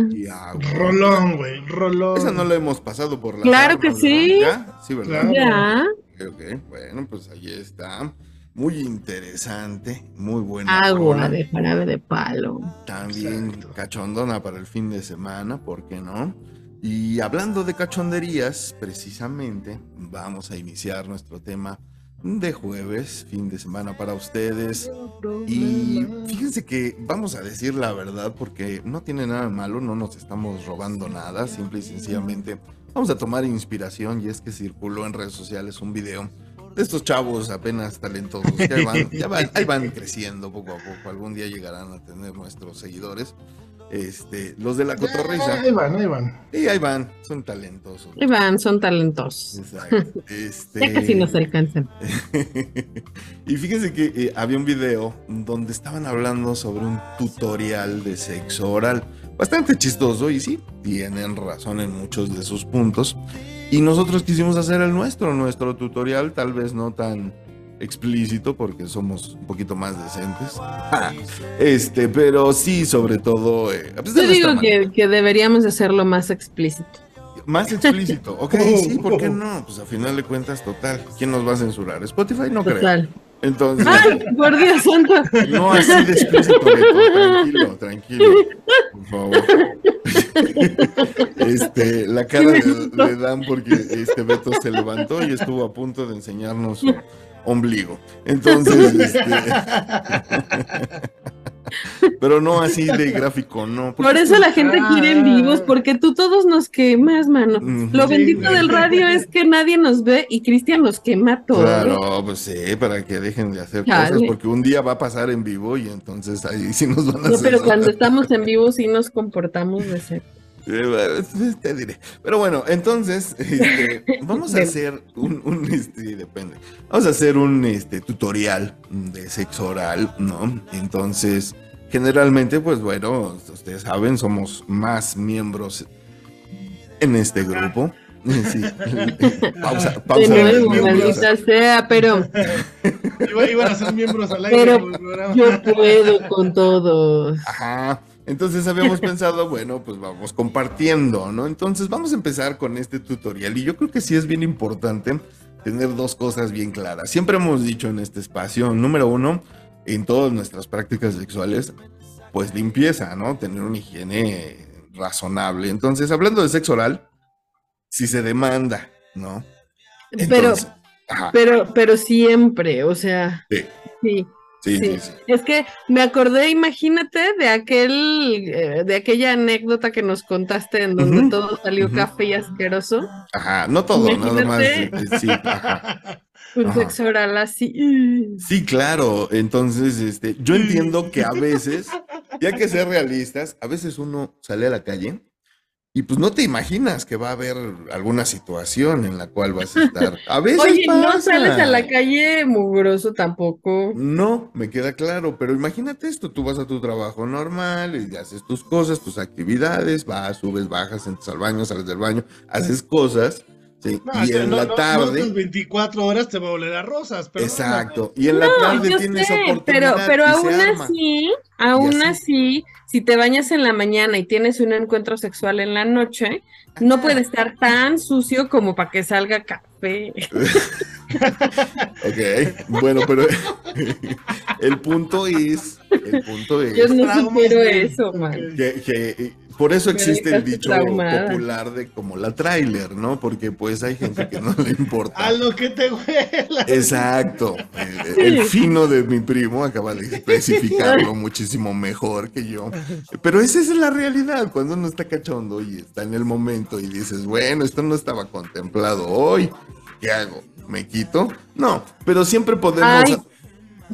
Rolón, güey, rolón. Esa no la hemos pasado por la Claro que sí. ¿Ya? Sí, ¿verdad? Ya. Ok, ok. Bueno, pues ahí está. Muy interesante, muy buena. Agua de jarabe de palo. También Exacto. cachondona para el fin de semana, ¿por qué no? Y hablando de cachonderías, precisamente vamos a iniciar nuestro tema de jueves, fin de semana para ustedes. Y fíjense que vamos a decir la verdad porque no tiene nada de malo, no nos estamos robando nada, simple y sencillamente vamos a tomar inspiración y es que circuló en redes sociales un video de estos chavos apenas talentosos que ahí van, ya van- ahí van creciendo poco a poco, algún día llegarán a tener nuestros seguidores. Este, los de la cotorriza. Ahí van, ahí van. Y ahí van, son talentosos. Ahí van, son talentosos. Exacto. Este... Ya casi nos alcanzan. y fíjense que eh, había un video donde estaban hablando sobre un tutorial de sexo oral. Bastante chistoso y sí, tienen razón en muchos de sus puntos. Y nosotros quisimos hacer el nuestro, nuestro tutorial, tal vez no tan explícito porque somos un poquito más decentes. Ja, este, pero sí, sobre todo... eh, pues, Yo digo que, que deberíamos hacerlo más explícito. Más explícito. Ok, sí, ¿por qué no? Pues a final de cuentas, total. ¿Quién nos va a censurar? Spotify no creo. Entonces... ¡Ay, por Dios santo! No así de explícito, Beto. Tranquilo, tranquilo. Por favor. Este, la cara le, le dan porque este Beto se levantó y estuvo a punto de enseñarnos su ombligo. Entonces, este. Pero no así de gráfico, no. porque Por eso la gente quiere en vivos, Ah. porque tú todos nos quemas, mano. Lo Sí, bendito güey. del radio es que nadie nos ve y Cristian nos quema todo. Claro, pues sí, para que dejen de hacer cosas, porque un día va a pasar en vivo y entonces ahí sí nos van a No, hacer. pero cuando estamos en vivo sí nos comportamos de ser. Te diré. Pero bueno, entonces, este, vamos a hacer un, un, este, depende. Vamos a hacer un este, tutorial de sexo oral, ¿no? Entonces, generalmente, pues bueno, ustedes saben, somos más miembros en este grupo. Sí. Pausa, pausa. de nuevo, maldita sea, pero Iba- Iban a ser miembros al aire. Pero yo puedo con todos. Ajá. Entonces habíamos pensado, bueno, pues vamos compartiendo, ¿no? Entonces vamos a empezar con este tutorial y yo creo que sí es bien importante tener dos cosas bien claras. Siempre hemos dicho en este espacio, número uno, en todas nuestras prácticas sexuales, pues limpieza, ¿no? Tener una higiene razonable. Entonces, hablando de sexo oral, si se demanda ¿no? Pero, ajá, pero, pero siempre, o sea, sí, sí. Sí, Sí. sí, sí. Es que me acordé, imagínate, de aquel, eh, de aquella anécdota que nos contaste en donde todo salió café y asqueroso. Ajá, no todo, nada más. Imagínate. eh, Sí, ajá. Un Ajá. sexo oral así. Sí, claro. Entonces, este, yo entiendo que a veces, ya que ser realistas, a veces uno sale a la calle y pues no te imaginas que va a haber alguna situación en la cual vas a estar. A veces Oye, no sales a la calle mugroso tampoco. No, me queda claro, pero imagínate esto, tú vas a tu trabajo normal y haces tus cosas, tus actividades, vas, subes, bajas, entras al baño, sales del baño, haces cosas, ¿sí? No, y en no- la no- no tarde, otras 24 horas te va a oler a rosas, pero exacto, y en la No, tarde yo tienes sé, oportunidad pero, pero y se aún arma. así, aún así. así, si te bañas en la mañana y tienes un encuentro sexual en la noche, no puede estar tan sucio como para que salga café. Ok, bueno, pero el punto es, el punto es Yo no supero eso, man. Que, que, por eso existe el dicho traumada. popular de como la trailer, ¿no? Porque pues hay gente que no le importa. A lo que te huela. Exacto. El, fino de mi primo acaba de especificarlo muchísimo mejor que yo. Pero esa es la realidad. Cuando uno está cachondo y está en el momento y dices, bueno, esto no estaba contemplado hoy. ¿Qué hago? ¿Me quito? No, pero siempre podemos. Ay.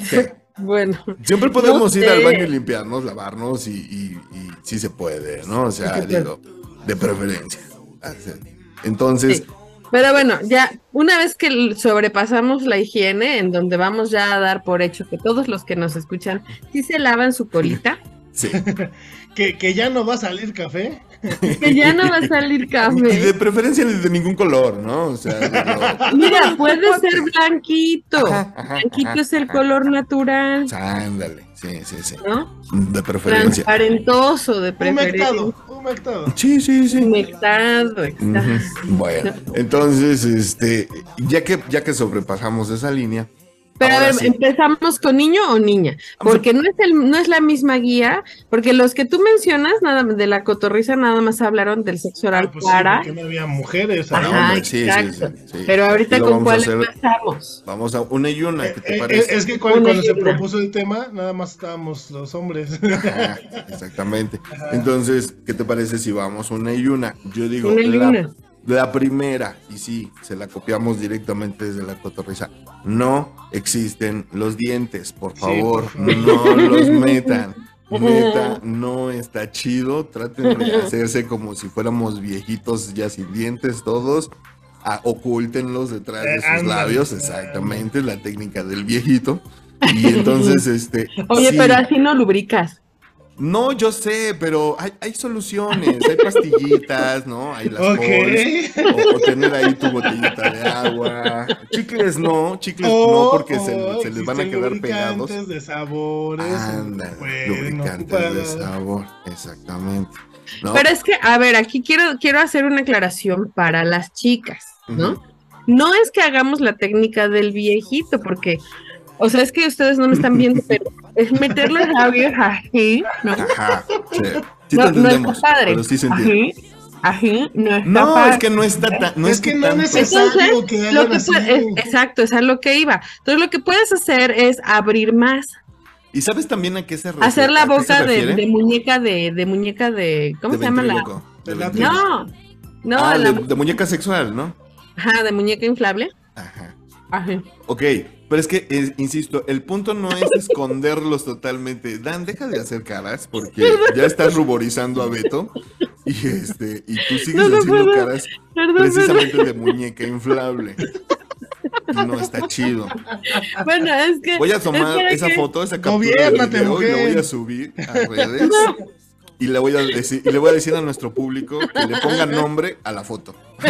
¿Qué? Bueno, Siempre podemos No ir al baño y limpiarnos, lavarnos y, y, y sí se puede, ¿no? O sea, digo, de preferencia. Entonces, Sí. pero bueno, ya una vez que sobrepasamos la higiene, en donde vamos ya a dar por hecho que todos los que nos escuchan sí se lavan su colita, sí. Que, que ya no va a salir café. que ya no va a salir Y de café. preferencia ni de ningún color, ¿no? O sea, Mira, puede ser blanquito. Ajá, ajá, Blanquito ajá, es el ajá. color natural, ándale, sí, sí, sí. ¿no? De preferencia. Transparentoso de preferencia. Humectado, humectado. Sí, sí, sí. Humectado, exacto. Bueno, entonces, este, ya que, ya que sobrepasamos esa línea, Pero a ver, sí. ¿empezamos con niño o niña? Porque no es el, no es la misma guía, porque los que tú mencionas, nada de la cotorriza, nada más hablaron del sexo oral Ah, pues sí, para. porque no había mujeres. Ajá, ahí. hombre, sí, sí, sí, sí. Pero ahorita con cuál empezamos. Vamos a una y una, ¿qué te Eh, eh, parece? es que cuando, se propuso el tema, nada más estábamos los hombres. Ajá, exactamente. Entonces, ¿qué te parece si vamos una y una? Yo digo, Una y la, una. La primera, y sí, se la copiamos directamente desde la cotorriza. No existen los dientes, por favor, no los metan. Neta, no está chido. Traten de hacerse como si fuéramos viejitos ya sin dientes todos. Ocúltenlos detrás de Eh, sus ándale. labios, exactamente, la técnica del viejito. Y entonces, este. Oye, sí. pero así no lubricas. No, yo sé, pero hay, hay soluciones, hay pastillitas, ¿no? Hay las ok. Halls, o, o tener ahí tu botellita de agua. Chicles no, chicles no, O- porque se, o se les van a quedar pegados. lubricantes de sabores. Ándale, Bueno, lubricantes de sabor, exactamente. ¿no? Pero es que, a ver, aquí quiero, quiero hacer una aclaración para las chicas, ¿no? No es que hagamos la técnica del viejito, porque, o sea, es que ustedes no me están viendo, pero es meter los labios así, ¿no? Ajá, sí. Sí no, te no está padre. pero sí se entiende. Así, así, no está No, padre. es que no está tan, no es, es que no es necesario que Lo es- exacto, es a lo que iba. Entonces, lo que puedes hacer es abrir más, ¿Y sabes también a qué se refiere? hacer la ¿A qué se boca de, de muñeca de, de muñeca de, ¿cómo De se llama la? la-. No, no, ah, la- de, de muñeca sexual, ¿no? ajá, de muñeca inflable. Ajá. Ajá. Ok, pero es que, eh, insisto, el punto no es esconderlos totalmente. Dan, deja de hacer caras porque ya estás ruborizando a Beto y este y tú sigues No, no haciendo caras Perdón, precisamente de muñeca inflable. Y no está chido. Bueno, es que. Voy a tomar esa que- foto, esa captura video y la voy a subir a redes. Y le voy a decir, y le voy a decir a nuestro público que le ponga nombre a la foto.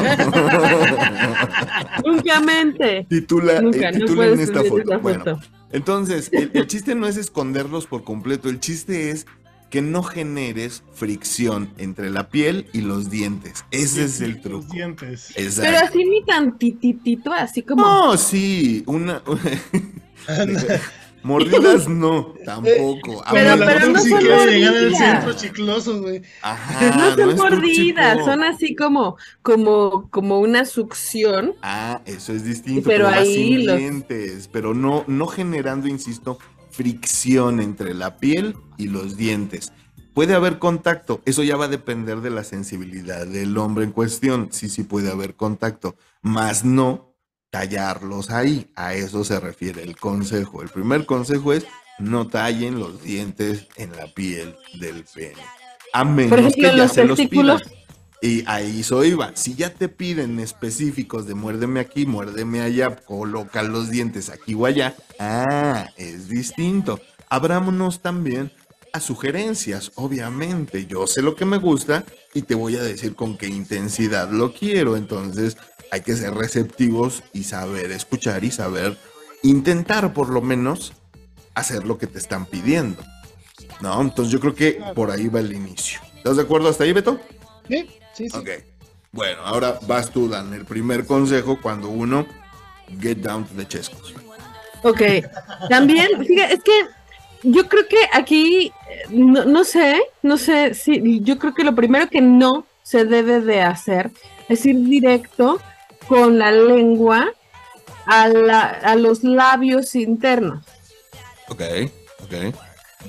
Nunca mente. Titula, Nunca, eh, titulen puedes esta foto. esa Bueno, foto. entonces, el, el chiste no es esconderlos por completo, el chiste es que no generes fricción entre la piel y los dientes. Ese es el Los truco. dientes. Exacto. Pero así ni tan tititito, así como. No, sí, una... Mordidas no, tampoco. Como Pero- la pero no son llegar al mordidas. centro chicloso, güey. Ajá, no son mordidas, son así como, como, como una succión. Ah, eso es distinto, Pero pero, más ahí sin los- dientes, pero no, no generando, insisto, fricción entre la piel y los dientes. Puede haber contacto, eso ya va a depender de la sensibilidad del hombre en cuestión. Sí, sí puede haber contacto, más no tallarlos ahí. A eso se refiere el consejo. El primer consejo es no tallen los dientes en la piel del pene. A menos ejemplo, que ya los se los pidan. Y ahí eso iba. Si ya te piden específicos de muérdeme aquí, muérdeme allá, coloca los dientes aquí o allá, ah, es distinto. Abrámonos también a sugerencias, obviamente. Yo sé lo que me gusta y te voy a decir con qué intensidad lo quiero. Entonces hay que ser receptivos y saber escuchar y saber intentar por lo menos hacer lo que te están pidiendo. ¿No? Entonces yo creo que por ahí va el inicio. ¿Estás de acuerdo hasta ahí, Beto? Sí, sí, sí. Ok. Bueno, ahora vas tú, Dan. El primer consejo cuando uno get down to the chescos. Ok. También, fíjate, es que yo creo que aquí, no, no sé, no sé, si yo creo que lo primero que no se debe de hacer es ir directo con la lengua a, la- a los labios internos. Ok, ok.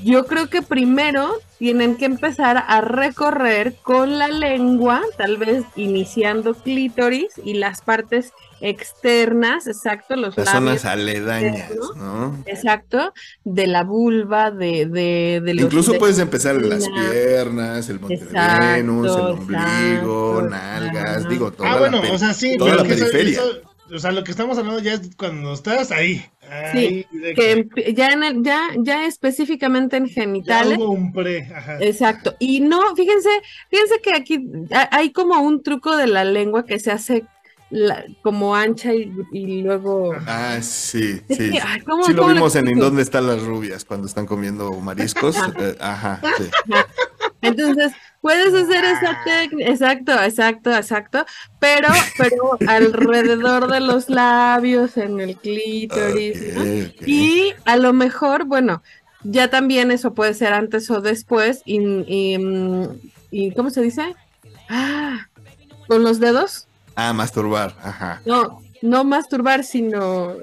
Yo creo que primero tienen que empezar a recorrer con la lengua, tal vez iniciando clítoris y las partes externas, exacto, los Las labios. zonas aledañas, ¿no? Exacto, de la vulva, de, de, de los Incluso de- puedes empezar en las piernas, el monte de Venus, el ombligo, exacto, nalgas, digo, toda Ah, la bueno, peri- o sea, sí, toda pero la que eso- periferia. eso- o sea, lo que estamos hablando ya es cuando estás ahí. ahí directo. que empi- ya en el, ya, ya específicamente en ya genitales. hubo un pre, ajá. Exacto. Y no, fíjense, fíjense que aquí ha- hay como un truco de la lengua que se hace la- como ancha y, y luego. Ah, sí, Es sí. que, sí. ay, ¿cómo- Sí lo cómo vimos en dónde están las rubias? Cuando están comiendo mariscos. Eh, Ajá, sí. Entonces, puedes hacer esa técnica, exacto, exacto, exacto, pero, pero alrededor de los labios, en el clítoris. Y a lo mejor, bueno, ya también eso puede ser antes o después, y, y, mm, y ¿cómo se dice? Ah, con los dedos, Ah, masturbar, ajá. no, no masturbar, sino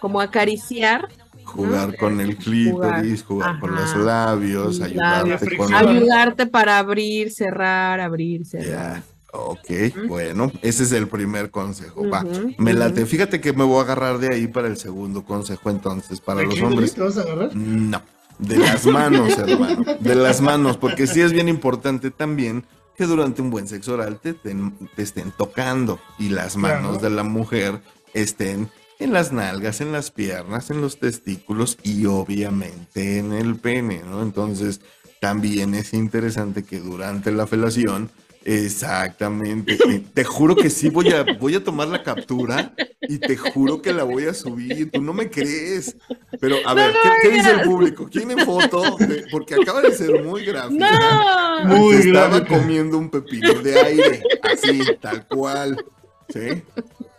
como acariciar, Jugar con el clítoris, jugar, con los labios, Los ayudarte labios. con... Ayuda. ayudarte para abrir, cerrar, abrir, cerrar. Ya, ok, bueno, ese es el primer consejo, va. Me late, fíjate que me voy a agarrar de ahí para el segundo consejo entonces, para ¿De los hombres. te vas a agarrar? No, de las manos, hermano, de las manos, porque sí es bien importante también que durante un buen sexo oral te, estén- te estén tocando y las manos Claro. de la mujer estén en las nalgas, en las piernas, en los testículos y obviamente en el pene, ¿no? Entonces, también es interesante que durante la felación, exactamente, te juro que sí voy a, voy a tomar la captura y te juro que la voy a subir, tú no me crees, pero a ver, ¿qué, qué dice el público? ¿Quieren foto? De- porque acaba de ser muy gráfico. ¡No! Muy estaba comiendo un pepino de aire, así, tal cual. ¿Sí?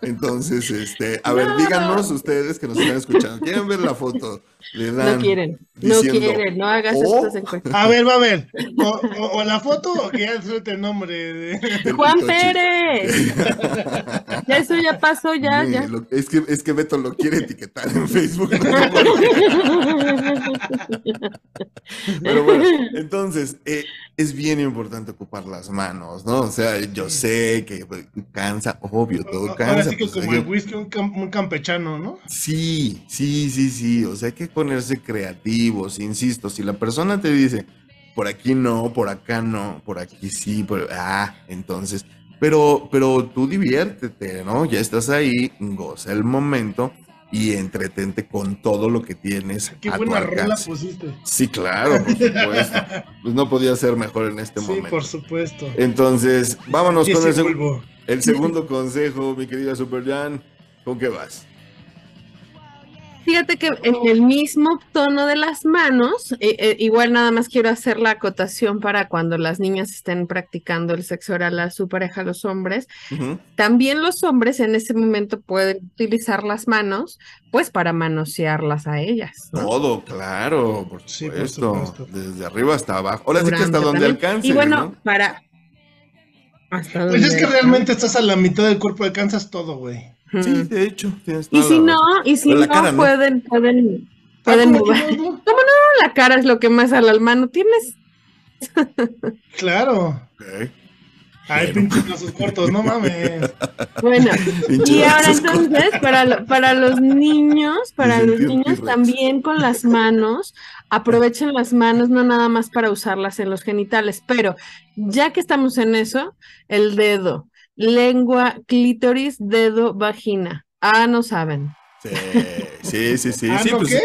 Entonces, este, a ver, No. díganos ustedes que nos están escuchando. ¿Quieren ver la foto? Le dan No quieren, no quieren, no hagas "Oh". estas encuestas. A ver, va a ver. O, o- o la foto o que ya suelte el nombre de. Juan. Pérez. Ya eso ya pasó, ya, ya. lo- es, que, es que Beto lo quiere etiquetar en Facebook. Pero bueno, entonces, eh, es bien importante ocupar las manos, ¿no? O sea, yo sé que pues, cansa, obvio, todo Ahora cansa. sí que pues, como el whisky, un, cam- un campechano, ¿no? Sí, sí, sí, sí. O sea, hay que ponerse creativos, insisto. Si la persona te dice, por aquí no, por acá no, por aquí sí, por... ah, entonces, pero, pero tú diviértete, ¿no? Ya estás ahí, goza el momento y entretente con todo lo que tienes Qué a tu buena rola pusiste. Sí, claro, por supuesto. Pues no podía ser mejor en este Sí, momento. por supuesto. Entonces, vámonos con el, el segundo consejo, mi querida Super Jan. ¿Con qué vas? Fíjate que en el mismo tono de las manos, eh, eh, igual nada más quiero hacer la acotación para cuando las niñas estén practicando el sexo oral a su pareja, los hombres, también los hombres en ese momento pueden utilizar las manos, pues para manosearlas a ellas. ¿no? Todo, claro, por Sí, por supuesto. Desde arriba hasta abajo. Ahora sí que hasta donde también. alcance. Y bueno, ¿no? para... Hasta Pues es donde que realmente estás a la mitad del cuerpo, alcanzas todo, güey. Sí, de hecho. tienes Y si no, y si no, la cara no. pueden, pueden, pueden ¿cómo mover. no, no? La cara es lo que más al alma no tienes. Claro. Ok. Ay, pinches brazos cortos, no mames. Bueno, y ahora entonces, para, lo- para los niños, para los niños también con las manos, aprovechen las manos, no nada más para usarlas en los genitales, pero ya que estamos en eso, el dedo, lengua, clítoris, dedo, vagina. Ah, no saben. Sí, sí, sí, sí. ¿Ah, sí, no pues- qué?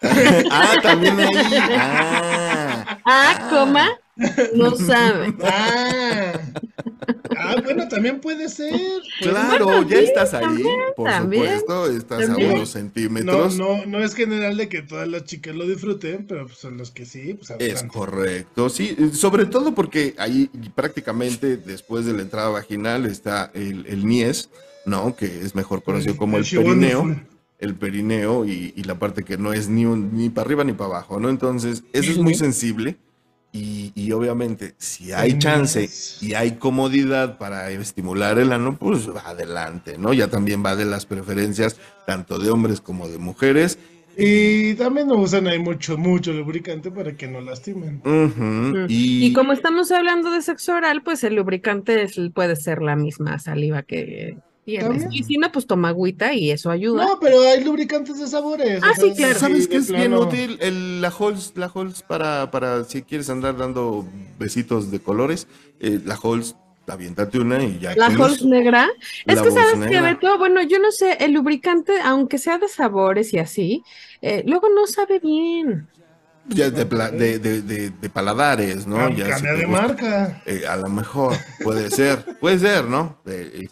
ah, también ahí. Ah. Ah, coma, no saben. Ah. Ah, bueno, también puede ser. Pues, Claro, ya estás ahí, también, por también, supuesto, estás también. a unos No, centímetros. no, no es general de que todas las chicas lo disfruten, pero pues son los que sí, pues Es correcto, sí, sobre todo porque ahí prácticamente después de la entrada vaginal está el, el niés, ¿no? Que es mejor conocido como el, perineo, el perineo y, y la parte que no es ni, un- ni para arriba ni para abajo, ¿no? Entonces, eso es muy sensible y, y obviamente si hay chance y hay comodidad para estimular el ano, pues adelante, ¿no? Ya también va de las preferencias tanto de hombres como de mujeres. Y también no usan ahí mucho, mucho lubricante para que no lastimen. Y, y, como estamos hablando de sexo oral, pues el lubricante es- puede ser la misma saliva que Y si no, pues toma agüita y eso ayuda. No, pero hay lubricantes de sabores. Ah, o sea, sí, claro. ¿Sabes sí, qué es bien útil? El- la Halls, la Halls para, para si quieres andar dando besitos de colores, eh, la Halls, aviéntate una y ya. La Halls negra. Es La que sabes que, negra. Beto, bueno, yo no sé, el lubricante, aunque sea de sabores y así, eh, luego no sabe bien. Ya es de, de, de, de- de paladares, ¿no? Ya Cambia te de gusta. marca. Eh, a lo mejor, puede ser, puede ser, ¿no? Eh, eh,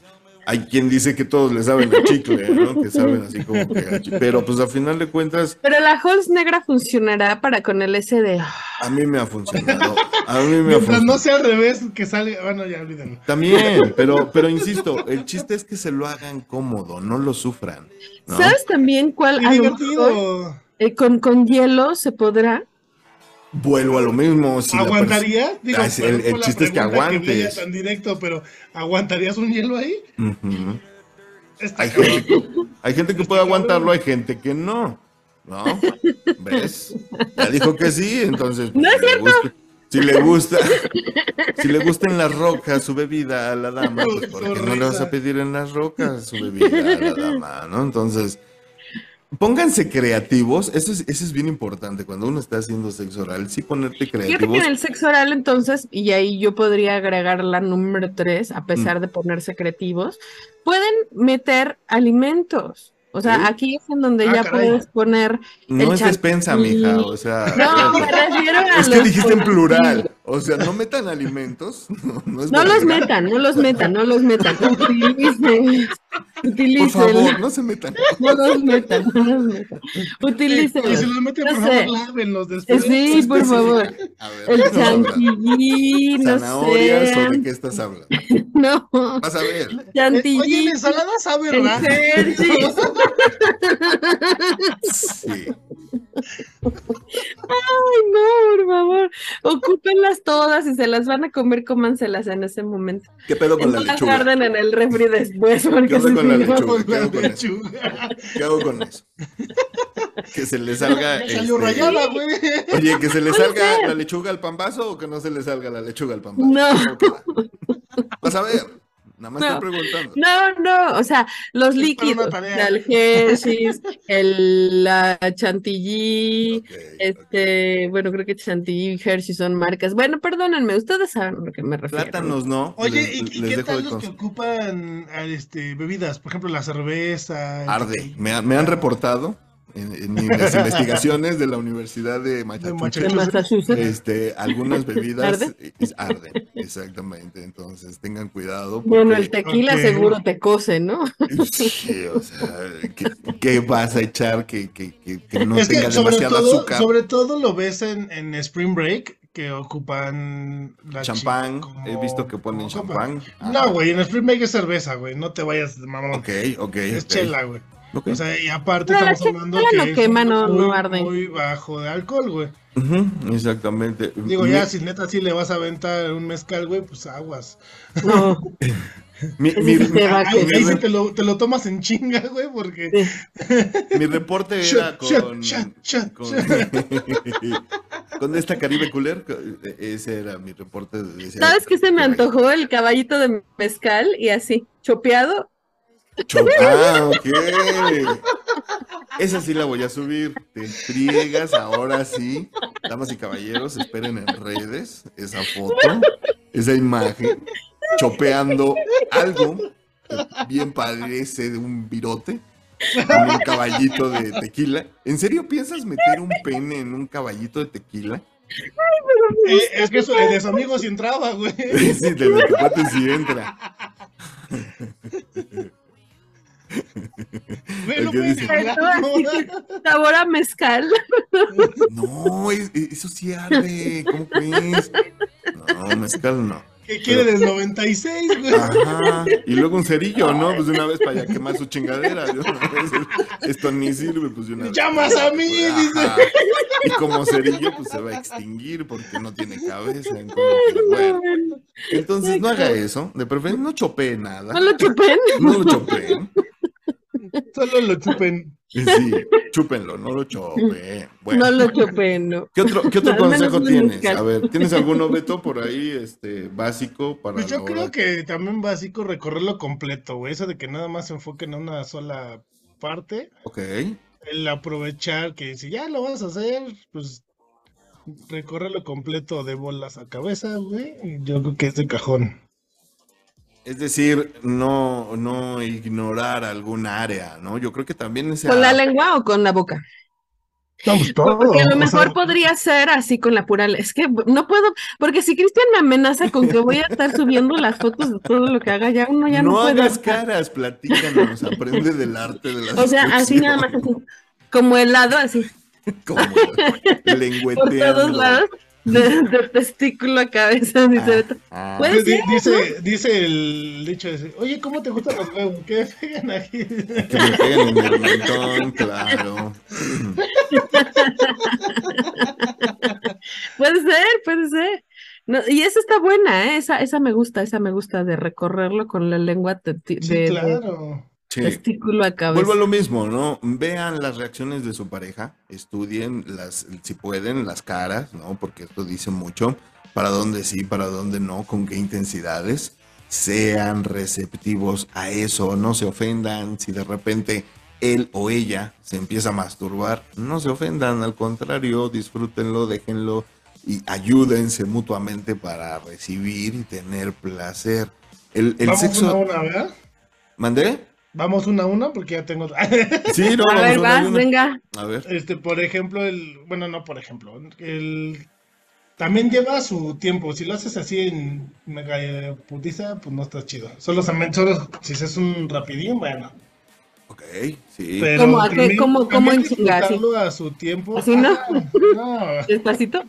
hay quien dice que todos le saben a chicle, ¿no? Que saben así como que a chicle. Pero pues a final de cuentas, Pero la Halls negra funcionará para con el S de... a mí me ha funcionado. A mí me ha Mientras funcionado. no sea al revés, que salga. Bueno, ya olvídenlo. También, pero, pero insisto, el chiste es que se lo hagan cómodo, no lo sufran. ¿no? ¿Sabes también cuál? A lo mejor, divertido. eh, con, con hielo se podrá. Vuelvo a lo mismo. Si la pers- ¿Aguantaría? Digo, Ah, el- chiste es que aguantes. tan directo, pero ¿aguantarías un hielo ahí? Está hay, gente, hay gente que puede aguantarlo, hay gente que no. ¿No? ¿Ves? Ya dijo que sí, entonces. pues, No es si le gusta- Si le gusta, si le gusta en las rocas su bebida a la dama, pues ¿por qué no le vas a pedir en las rocas su bebida a la dama? ¿No? Entonces, pónganse creativos, eso es, eso es bien importante cuando uno está haciendo sexo oral, sí ponerte Fíjate que creativos. en el sexo oral entonces, y ahí yo podría agregar la número tres, a Mm. pesar de ponerse creativos, pueden meter alimentos. O sea, ¿Sí? aquí es en donde Ah, ya caray. puedes poner... No el es despensa, mija, o sea. No, me refiero a Es que dijiste en plural. O sea, no metan alimentos. No, no es No los metan, no los metan, no los metan. Utilicen. Por Utilicen. favor, no se metan. No los metan, no los metan. Y si Utilicen. los meten, No por sé. favor, lávenlos después. Sí, por favor. A ver, El chantilly, no ¿Zanahorias o de sé. qué estás hablando? No, Vas a ver. Eh, Oye, chantilly. la ensalada sabe raro. Sí. Ay, no, por favor. Todas y se las van a comer, cómanselas en ese momento. ¿Qué pedo con No la las lechuga? guarden en el refri después, ¿Qué porque onda si con la lechuga? ¿Qué La hago con eso? lechuga. ¿Qué hago con eso? Que se le salga. Este, rayada, güey. Oye, que se le salga la lechuga al pambazo o que no se le salga la lechuga al pambazo. No. Vas a ver. Nada más No. estoy preguntando. No, no, o sea, los Es líquidos, el Hershey's, el la chantilly, este, bueno, creo que chantilly y Hershey son marcas. Bueno, perdónenme, ustedes saben a lo que me refiero. Plátanos, ¿no? Oye, Les- ¿y, y les qué tal los que ocupan este, bebidas? Por ejemplo, la cerveza. Arde. Me, han- me han reportado en, en mis investigaciones de la Universidad de De Massachusetts, este, algunas bebidas ¿Arde? eh, arden, exactamente. Entonces tengan cuidado. Bueno, el tequila seguro te cose, ¿no? Sí, o sea, ¿qué, qué vas a echar que, que, que, que no es tenga demasiado todo, azúcar? sobre todo lo ves en, en Spring Break, que ocupan la Champán, he visto que ponen champán. Ah, No, güey, en Spring Break es cerveza, güey, no te vayas de mamón. Ok, ok. Es ok. chela, güey. O sea, y aparte la estamos hablando que no es quema, no- muy, no arde. muy bajo de alcohol, güey. Exactamente. Digo, Mi- ya si neta sí le vas a aventar un mezcal, güey, pues aguas. No, mi, mi- sí te va a Ahí, sí te lo, te lo tomas en chinga, güey, porque... sí. mi reporte era con, shot, shot, con, shot. con esta Caribe Cooler. Ese era mi reporte. de- ¿Sabes qué se me "Ay, antojó? El caballito de mezcal y así, chopeado. Ah, ok. Esa sí la voy a subir. Te friegas ahora sí. Damas y caballeros, esperen en redes esa foto, esa imagen, chopeando algo que bien parece de un virote con un caballito de tequila. ¿En serio piensas meter un pene en un caballito de tequila? Eh, es que eso, de su amigo sí entraba, güey. Sí, de lo que sí entra. que sabor a mezcal. No, es- eso sí arde. ¿Cómo crees? No, mezcal no. ¿Qué quiere del 96, güey? Ajá. Y luego un cerillo, ¿no? Pues de una vez para ya quemar su chingadera. Esto ni sirve, pues de una vez. Llamas a mí, dice. Y como cerillo, pues se va a extinguir porque no tiene cabeza. Entonces, bueno. Entonces no haga eso. De preferencia no chopee nada. No lo chupen. No lo chopeen. Solo lo chupen. Sí, chúpenlo, no lo. Bueno. No lo chupen, no. ¿Qué otro, qué otro consejo tienes? A ver, ¿tienes alguno, Beto, por ahí, este, básico para Pues yo la creo hora? que también básico recorrerlo completo, güey. Eso de que nada más se enfoquen en una sola parte. Ok. El aprovechar que si ya lo vas a hacer, pues recorrerlo completo de bolas a cabeza, güey. y Yo creo que es de cajón. Es decir, no, no ignorar algún área, ¿no? Yo creo que también esa... ¿Con la lengua o con la boca? No, pues todo. Porque a lo o mejor sea, podría ser así con la pura. Es que no puedo, porque si Cristian me amenaza con que voy a estar subiendo las fotos de todo lo que haga, ya uno ya no, no puede. hagas caras, platícanos, aprende del arte de la O sea, así nada más, así, como helado, así, Como por todos lengüeteando. lados, de, de testículo a cabeza. dice Beto. Ah, Puede Di- ser, Dice, dice el dicho ese, oye, ¿cómo te gustan los huevos? ¿Qué pegan aquí? que me peguen en el mentón, claro. Puede ser, puede ser. No, y esa está buena, ¿eh? Esa, esa me gusta, esa me gusta de recorrerlo con la lengua de, de- Sí, de claro. Sí. testículo a cabeza. Vuelvo a lo mismo, ¿no? Vean las reacciones de su pareja, estudien las, si pueden, las caras, ¿no? Porque esto dice mucho, para dónde sí, para dónde no, con qué intensidades. Sean receptivos a eso, no se ofendan si de repente él o ella se empieza a masturbar, no se ofendan, al contrario, disfrútenlo, déjenlo y ayúdense mutuamente para recibir y tener placer. El, el Vamos sexo... una a una, ¿verdad? ¿Mandé? Vamos una a una porque ya tengo... Sí, no, A vamos ver, una vas, una. venga. A ver. Este, por ejemplo, el, bueno, no por ejemplo, el también lleva su tiempo. Si lo haces así en mega putiza, pues no está chido. Solo, solo, solo si es un rapidín, bueno. Ok, sí. Pero ¿Cómo también- ¿Cómo- también cómo en chinga, así? disfrutarlo a su tiempo. ¿Así no? Ah, no. Despacito.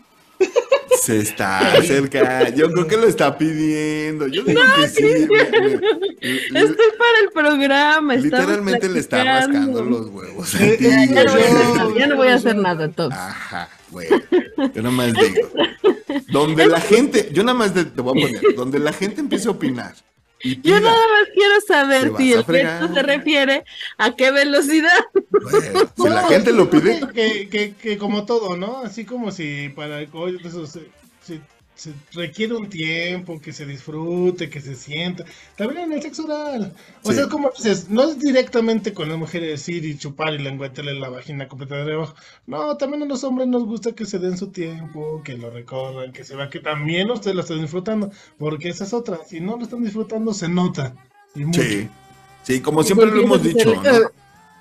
Se está cerca. Yo creo que lo está pidiendo. Yo digo que sí. le- le- Estoy para el programa. literalmente le está rascando los huevos. a ti, Ya no voy a hacer nada, ya no voy a hacer nada, entonces. Ajá, güey. Yo nada más digo. Donde la gente, yo nada más te voy a poner, donde la gente empiece a opinar. Yo nada más quiero saber si el gesto se refiere a qué velocidad. bueno, si la No, gente lo pide, Que, que, que como todo, ¿no? Así como si para el coito eso se, requiere un tiempo, que se disfrute, que se sienta. También en el sexo oral. O Sí. sea, como dices, no es directamente con las mujeres decir y chupar y lengüetearle la vagina completa de abajo. No, también a los hombres nos gusta que se den su tiempo, que lo recorran, que se vea que también ustedes lo están disfrutando. Porque esa es otra. Si no lo están disfrutando, se nota. Y mucho. sí. Sí, como siempre lo hemos dicho.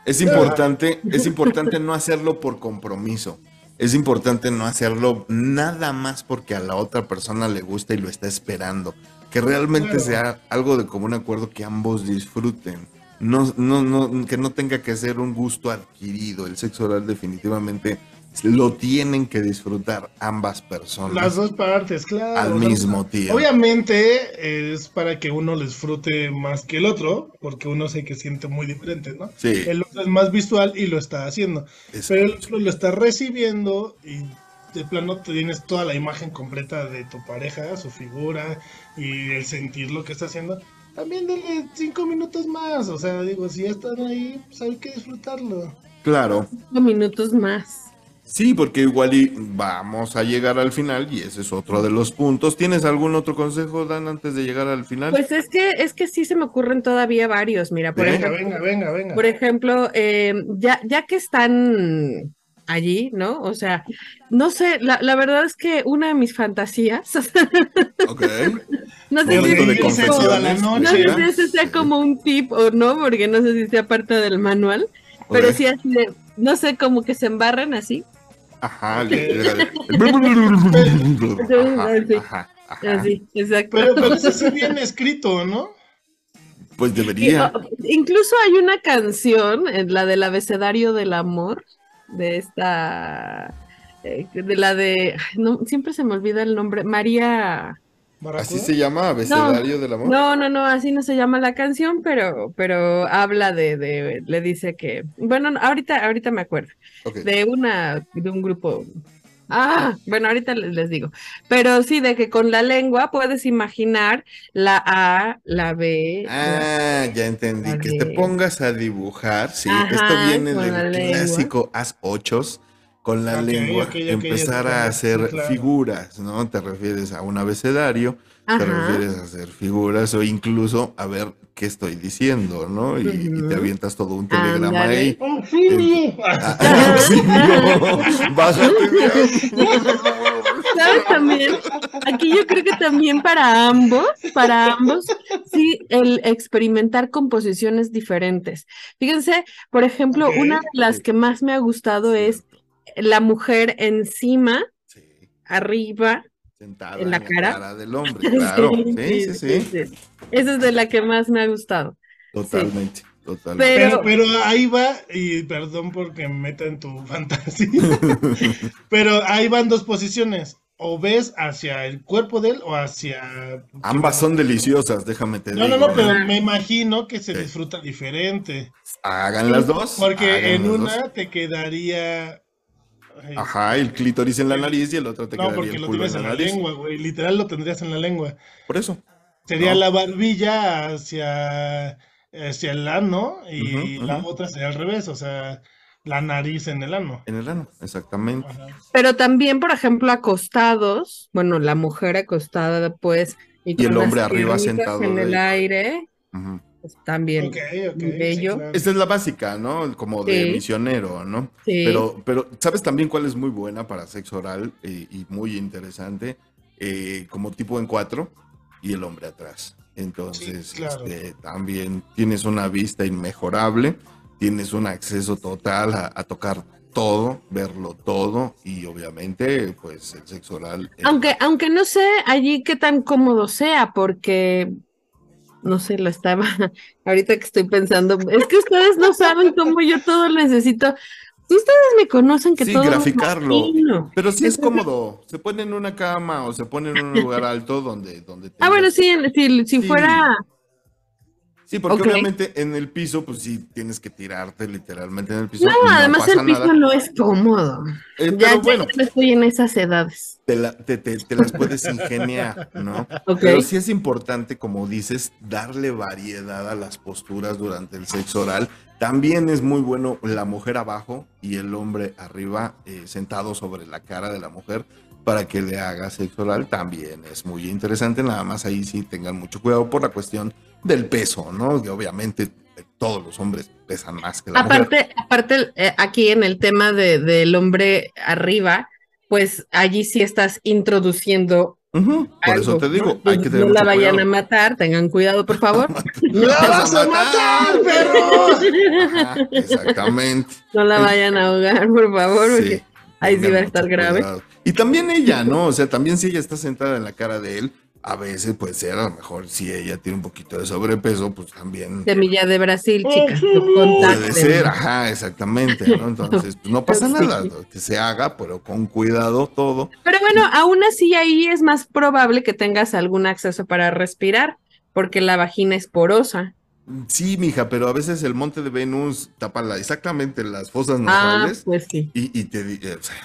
Es importante, es importante no hacerlo por compromiso. Es importante no hacerlo nada más porque a la otra persona le gusta y lo está esperando. Que realmente Claro. sea algo de común acuerdo que ambos disfruten. No, no, no, que no tenga que ser un gusto adquirido. El sexo oral definitivamente lo tienen que disfrutar ambas personas Las dos partes, claro. al mismo tiempo. Obviamente es para que uno lo disfrute más que el otro, porque uno sé que siente muy diferente, ¿no? Sí. El otro es más visual y lo está haciendo. Es- Pero el otro lo está recibiendo y de plano tienes toda la imagen completa de tu pareja, su figura y el sentir lo que está haciendo. También denle cinco minutos más, o sea, digo, si ya están ahí, pues hay que disfrutarlo. Claro. Cinco minutos más. Sí, porque igual y vamos a llegar al final y ese es otro de los puntos. ¿Tienes algún otro consejo, Dan, antes de llegar al final? Pues es que, es que sí se me ocurren todavía varios. Mira, por Venga, ejemplo, Venga, venga, venga. por ejemplo, eh, ya, ya que están allí, ¿no? O sea, no sé, la, la verdad es que una de mis fantasías, Ok. no sé si, toda la no sé ese sea como un tip o no, porque no sé si sea parte del manual, pero sí así de, no sé, como que se embarren así, Ajá. Sí. Ajá, así, exacto. Pero, pero eso sí viene escrito, ¿no? Pues debería. incluso hay una canción, eh, la del abecedario del amor, de esta, eh, de la de, no, siempre se me olvida el nombre, María, Así se llama abecedario del amor. no, no, no, así no se llama la canción, pero, pero habla de, de, le dice que, bueno, no, ahorita, ahorita me acuerdo, Ok. de una, de un grupo. Ah, bueno, ahorita les, les digo. Pero sí, de que con la lengua puedes imaginar la A, la B. la- Ah, ya entendí. Que te pongas a dibujar. Sí, Ajá, esto viene del clásico haz ochos. Con la Ok, lengua empezar a hacer claro. figuras, ¿no? Te refieres a un abecedario, te refieres a hacer figuras o incluso a ver qué estoy diciendo, ¿no? Y, y te avientas todo un telegrama Ándale. ahí. ¡Auxilio! No, bájate, ¿Sabes también? Aquí yo creo que también para ambos, para ambos, sí, el experimentar composiciones diferentes. Fíjense, por ejemplo, una de las que más me ha gustado es la mujer encima, Sí, arriba. sentada ¿En la cara? del hombre, claro. Sí, sí, sí. Esa es de la que más me ha gustado. Totalmente, totalmente. Pero- Pero, pero ahí va, y perdón porque me meta en tu fantasía, pero ahí van dos posiciones. O ves hacia el cuerpo de él o hacia... Ambas son deliciosas, déjame te No, digo. no, no, pero me imagino que se Sí. disfruta diferente. Hagan las dos. Porque en una dos. te quedaría... Ajá, el clítoris en la nariz y el otro te no, quedaría porque el lo culo en tienes la en la nariz. lengua, güey. Literal lo tendrías en la lengua. Por eso. Sería No. la barbilla hacia, hacia el ano y Ujú, la ujú. otra sería al revés, o sea, la nariz en el ano. En el ano, exactamente. Ajá. Pero también, por ejemplo, acostados, bueno, la mujer acostada, pues, Y el con las hombre arriba sentado en el de- aire, Ujú. Pues, también Ok, ok. muy sí, bello. claro. Esta es la básica, ¿no? Como de Sí. misionero, ¿no? Sí. Pero, pero, ¿sabes también cuál es muy buena para sexo oral eh, y muy interesante? Eh, como tipo en cuatro y el hombre atrás. Entonces, Sí, claro. este, también tienes una vista inmejorable, tienes un acceso total a, a tocar todo, verlo todo y obviamente, pues el sexo oral. eh, Aunque, aunque no sé allí qué tan cómodo sea, porque no sé, lo estaba ahorita que estoy pensando, es que ustedes no saben cómo yo todo lo necesito. Ustedes me conocen que Sí, todo lo graficarlo. Pero sí es cómodo. Se pone en una cama o se pone en un lugar alto donde, donde Ah, bueno, sí, si, si Sí. fuera, Sí, porque obviamente en el piso, pues sí tienes que tirarte literalmente en el piso. no, y además el piso nada. no es cómodo. Eh, Ya, pero bueno, no estoy en esas edades. te, la- te- te- te las puedes ingeniar, ¿no? Pero sí es importante, como dices, darle variedad a las posturas durante el sexo oral. También es muy bueno la mujer abajo y el hombre arriba, eh, sentado sobre la cara de la mujer para que le haga sexo oral. También es muy interesante, nada más ahí sí tengan mucho cuidado por la cuestión del peso, ¿no? Que obviamente todos los hombres pesan más que la mujer. Aparte, aparte eh, aquí en el tema de, del hombre arriba, pues allí sí estás introduciendo Por eso te digo, ¿no? hay que tener No la vayan cuidado. a matar, tengan cuidado, por favor. ¡La vas a matar, perros! Ajá, exactamente. No la vayan a ahogar, por favor, porque Sí, ahí sí va a estar grave. cuidado. Y también ella, ¿no? O sea, también si ella está sentada en la cara de él, a veces puede ser, a lo mejor si ella tiene un poquito de sobrepeso, pues también Semilla de Brasil, chicas. puede ser, ajá, exactamente, ¿no? Entonces, pues no pasa nada, ¿no? que se haga, pero con cuidado todo. Pero bueno, aún así ahí es más probable que tengas algún acceso para respirar, porque la vagina es porosa. Sí, mija, pero a veces el monte de Venus tapa la- exactamente las fosas Ah, nasales pues sí. y, y te eh, o sea,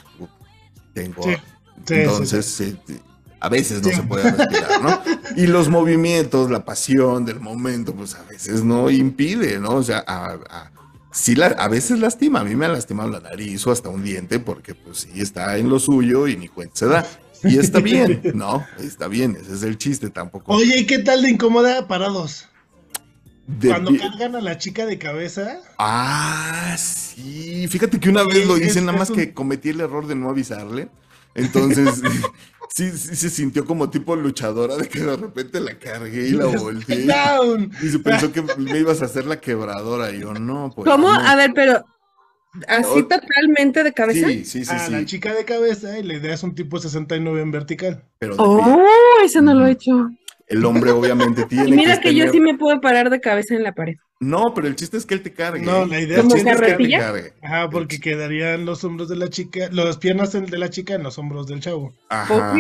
tengo Sí, sí, entonces sí, eh, te- a veces no Sí. se puede respirar, ¿no? Y los movimientos, la pasión del momento, pues a veces no impide, ¿no? O sea, a, a- sí la- a veces lastima, a mí me ha lastimado la nariz o hasta un diente porque pues sí está en lo suyo y ni cuenta se da. Y está bien, ¿no? Está bien, ese es el chiste tampoco. Oye, ¿y qué tal de incómoda parados? de Cuando cargan a la chica de cabeza. Ah, sí. Fíjate que una vez lo hice, nada más que cometí el error de no avisarle. Entonces, sí, sí se sintió como tipo luchadora de que de repente la cargué y la volteé. Down. Y se pensó que me ibas a hacer la quebradora. Y yo, no, pues. ¿Cómo? no". A ver, pero así O- totalmente de cabeza. Sí, sí, sí, a la sí. chica de cabeza y le das un tipo 69 en vertical. Pero. Oh, eso no lo he hecho. el hombre obviamente tiene Y mira que que yo tener- sí me puedo parar de cabeza en la pared. No, pero el chiste es que él te cargue. No, la idea El ¿Como chiste es que él te cargue. Ajá, porque quedarían los hombros de la chica, las piernas de la chica en los hombros del chavo. Ajá. Ok,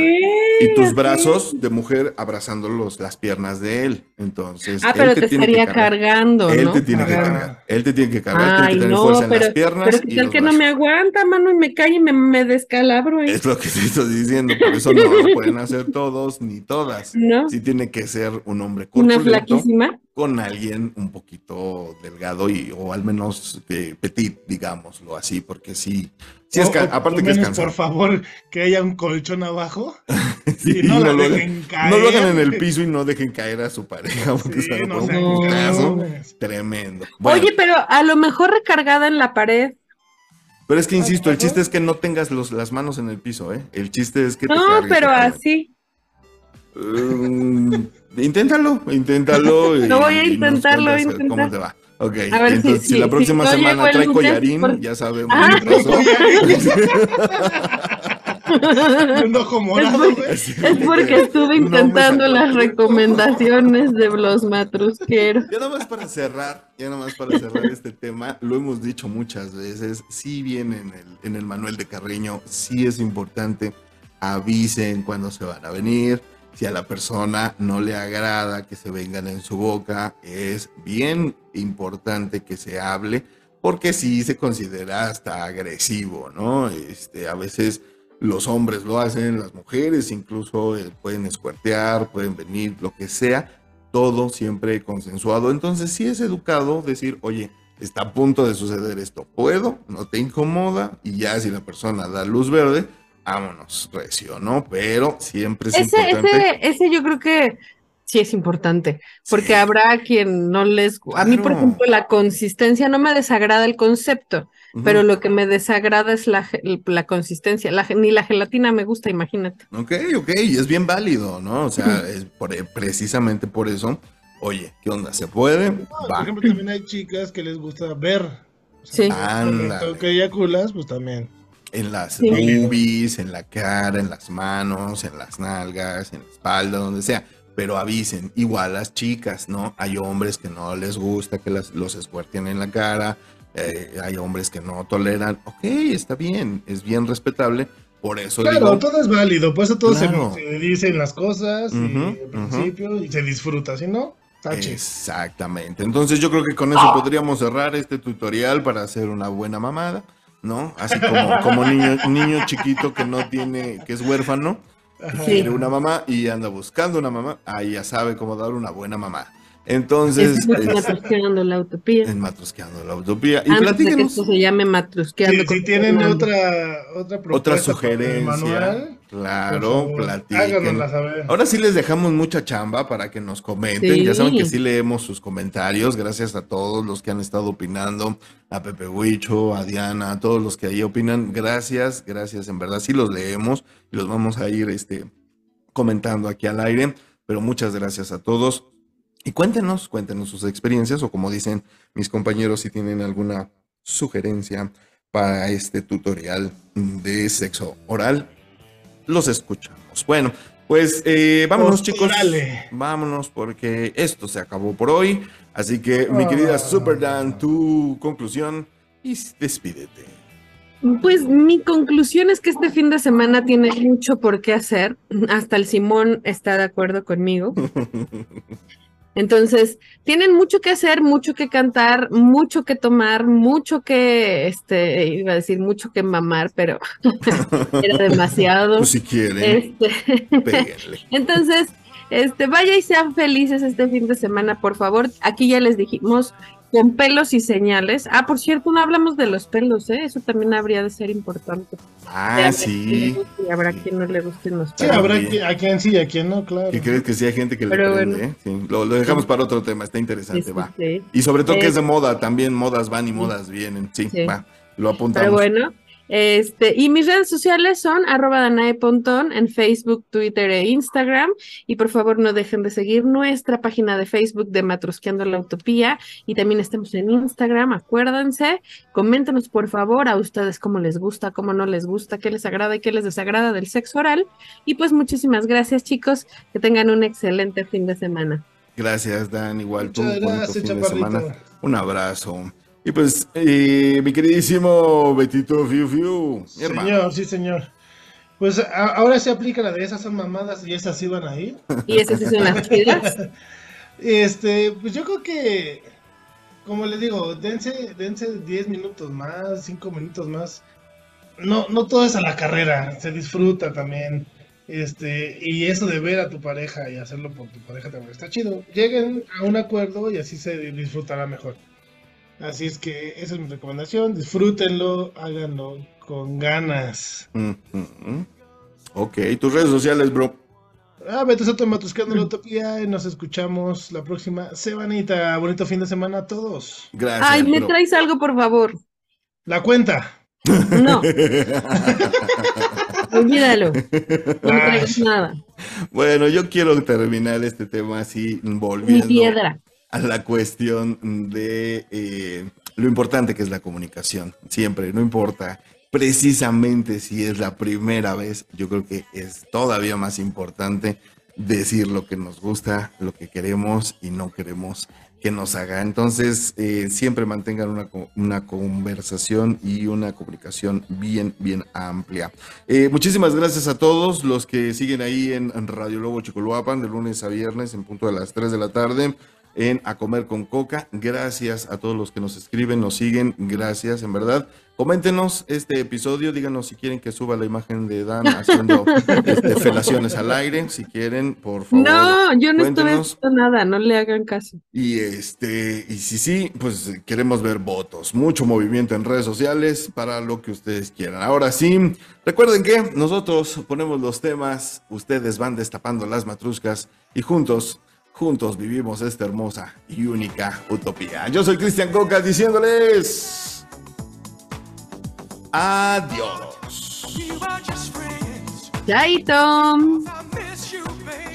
Y tus brazos de mujer abrazando los, las piernas de él. Entonces. Ah, él pero te tiene que estaría cargando, Él ¿no? te tiene que cargar. Él te tiene que cargar. tiene Ay, que tener no, fuerza en pero, las piernas. pero y qué tal que no me aguanta, mano, y me cae y me, me descalabro ahí. Es lo que te estoy diciendo. Por eso no lo pueden hacer todos ni todas. ¿No? Sí tiene que ser un hombre Una corpulento flaquísima. Con alguien un poquito delgado y o al menos eh, petit, digámoslo así, porque sí, sí es O- aparte que es. Por favor, que haya un colchón abajo. Sí, y no lo dejen hagan, no lo hagan en el caer. piso y no dejen caer a su pareja, porque Sí, se no un cabrones. tremendo. Bueno, Oye, pero a lo mejor recargada en la pared. pero es que insisto, el chiste es que no tengas los, las manos en el piso, ¿eh? El chiste es que No, pero así. Mm, inténtalo, inténtalo. y- Lo voy a nos intentar, lo voy a cuentas ¿Cómo te va? Ok, A ver si- entonces si, si- la si próxima no semana trae collarín, por- ya sabemos Ah. un ojo Es morado, porque, güey. es porque estuve No intentando las recomendaciones de los matrusqueros. Ya nada más para cerrar, ya nada más para cerrar este tema, lo hemos dicho muchas veces, sí viene en el, en el manual de Carreño, sí es importante, avisen cuando se van a venir, si a la persona no le agrada que se vengan en su boca, es bien importante que se hable, porque sí se considera hasta agresivo, ¿no? Este, a veces los hombres lo hacen, las mujeres incluso eh, pueden escuertear, pueden venir, lo que sea, todo siempre consensuado. Entonces sí es educado decir, oye, está a punto de suceder esto, ¿puedo? ¿No te incomoda? Y ya si la persona da luz verde, vámonos, recio, ¿no? Pero siempre es Ese, importante. ese, ese yo creo que sí es importante, porque Sí. habrá quien no les... A mí, por ejemplo, la consistencia no me desagrada el concepto, pero lo que me desagrada es la, la consistencia. La ni la gelatina me gusta, imagínate. Ok, ok, y es bien válido, ¿no? O sea, es por- precisamente por eso, oye, ¿qué onda? ¿Se puede? No, por ejemplo, también hay chicas que les gusta ver. O Sí. momento Ándale. que eyaculas, pues también. En las Sí. boobies, en la cara, en las manos, en las nalgas, en la espalda, donde sea. Pero avisen, igual las chicas, ¿no? Hay hombres que no les gusta que las- los escuerten en la cara, eh, hay hombres que no toleran. Ok, está bien, es bien respetable. Por eso Claro, digo, todo es válido, por eso todo se- Claro. se, dicen las cosas y al principio y se disfruta, si no, tache. Exactamente. Entonces yo creo que con eso podríamos cerrar este tutorial para hacer una buena mamada, ¿no? Así como, como niño, niño chiquito que no tiene, que es huérfano. Sí. quiere una mamá y anda buscando una mamá, ahí ya sabe cómo dar una buena mamá. Entonces, es es- matrusqueando la utopía. en Matrusqueando la Utopía. Y Antes de que platíquenos esto se llame matrusqueando. pues, Si, tienen otra, otra propuesta otra sugerencia. manual, Claro, platiquen. háganosla saber. Ahora sí les dejamos mucha chamba para que nos comenten. Sí. Ya saben que sí leemos sus comentarios. Gracias a todos los que han estado opinando. A Pepe Huicho, a Diana, a todos los que ahí opinan. Gracias, gracias. En verdad sí los leemos y los vamos a ir este, comentando aquí al aire, pero muchas gracias a todos. Y cuéntenos, cuéntenos sus experiencias o como dicen mis compañeros, si tienen alguna sugerencia para este tutorial de sexo oral, los escuchamos. Bueno, pues eh, vámonos chicos, Órale. vámonos porque esto se acabó por hoy. Así que mi querida Ah. Super Dan, tu conclusión y despídete. Pues mi conclusión es que este fin de semana tiene mucho por qué hacer. Hasta el Simón está de acuerdo conmigo. Entonces, tienen mucho que hacer, mucho que cantar, mucho que tomar, mucho que, este, iba a decir mucho que mamar, pero era demasiado. Pues si quieren, Este, entonces, este, vaya y sean felices este fin de semana, por favor. Aquí ya les dijimos con pelos y señales. Ah, por cierto, no hablamos de los pelos, ¿eh? Eso también habría de ser importante. Ah, Habrá sí. Y habrá quien no le gusten los Sí, pelos. habrá bien. que- a quien sí y a quien no, claro. ¿Qué crees que sí hay gente que le prende? bueno. eh? Sí, lo, lo dejamos para otro tema, está interesante, Sí, sí, va. sí. Y sobre todo que Eh, es de moda, también modas van y modas vienen. Sí, Sí. va, lo apuntamos. Pero bueno, este, y mis redes sociales son arroba Danae Pontón en Facebook, Twitter e Instagram. Y por favor no dejen de seguir nuestra página de Facebook de Matrusqueando la Utopía. Y también estamos en Instagram, acuérdense. Coméntenos por favor a ustedes cómo les gusta, cómo no les gusta, qué les agrada y qué les desagrada del sexo oral. Y pues muchísimas gracias chicos, que tengan un excelente fin de semana. Gracias, Dan. Igual tú, Muchas bonito gracias, fin de chaparrito. semana. Un abrazo. Y pues, eh, mi queridísimo Betito Fiu Fiu, hermano. Señor, sí, señor. Pues a- ahora se aplica la de esas son mamadas y esas iban a ir. Y esas sí son las chidas. Este, pues yo creo que, como les digo, dense, dense 10 minutos más, 5 minutos más. No, no todo es a la carrera, se disfruta también. Este, y eso de ver a tu pareja y hacerlo por tu pareja también está chido. Lleguen a un acuerdo y así se disfrutará mejor. Así es que esa es mi recomendación, disfrútenlo, háganlo con ganas. Mm, mm, mm. Ok, tus redes sociales, bro. Ah, Beto Soto Matuscando la Utopía y nos escuchamos la próxima semanita. Bonito fin de semana a todos. Gracias. Ay, me bro. traes algo por favor. La cuenta. No, olvídalo. No me traigas nada. bueno, yo quiero terminar este tema así, volviendo piedra. A la cuestión de eh, lo importante que es la comunicación. Siempre, no importa precisamente si es la primera vez, yo creo que es todavía más importante decir lo que nos gusta, lo que queremos y no queremos que nos haga. Entonces, eh, siempre mantengan una, una conversación y una comunicación bien, bien amplia. Eh, muchísimas gracias a todos los que siguen ahí en Radio Lobo Chicoloapan de lunes a viernes en punto de las 3 de la tarde en A Comer con Coca. Gracias a todos los que nos escriben, nos siguen. Gracias, en verdad. Coméntenos este episodio, díganos si quieren que suba la imagen de Dan haciendo este, felaciones al aire, si quieren, por favor. No, yo no cuéntenos. haciendo nada, no le hagan caso. Y este, y si sí, pues queremos ver votos, mucho movimiento en redes sociales para lo que ustedes quieran. Ahora sí, recuerden que nosotros ponemos los temas, ustedes van destapando las matruscas y juntos, juntos vivimos esta hermosa y única utopía. Yo soy Cristian Coca diciéndoles adiós. Chaito.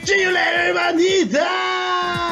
¡See you later, bandita!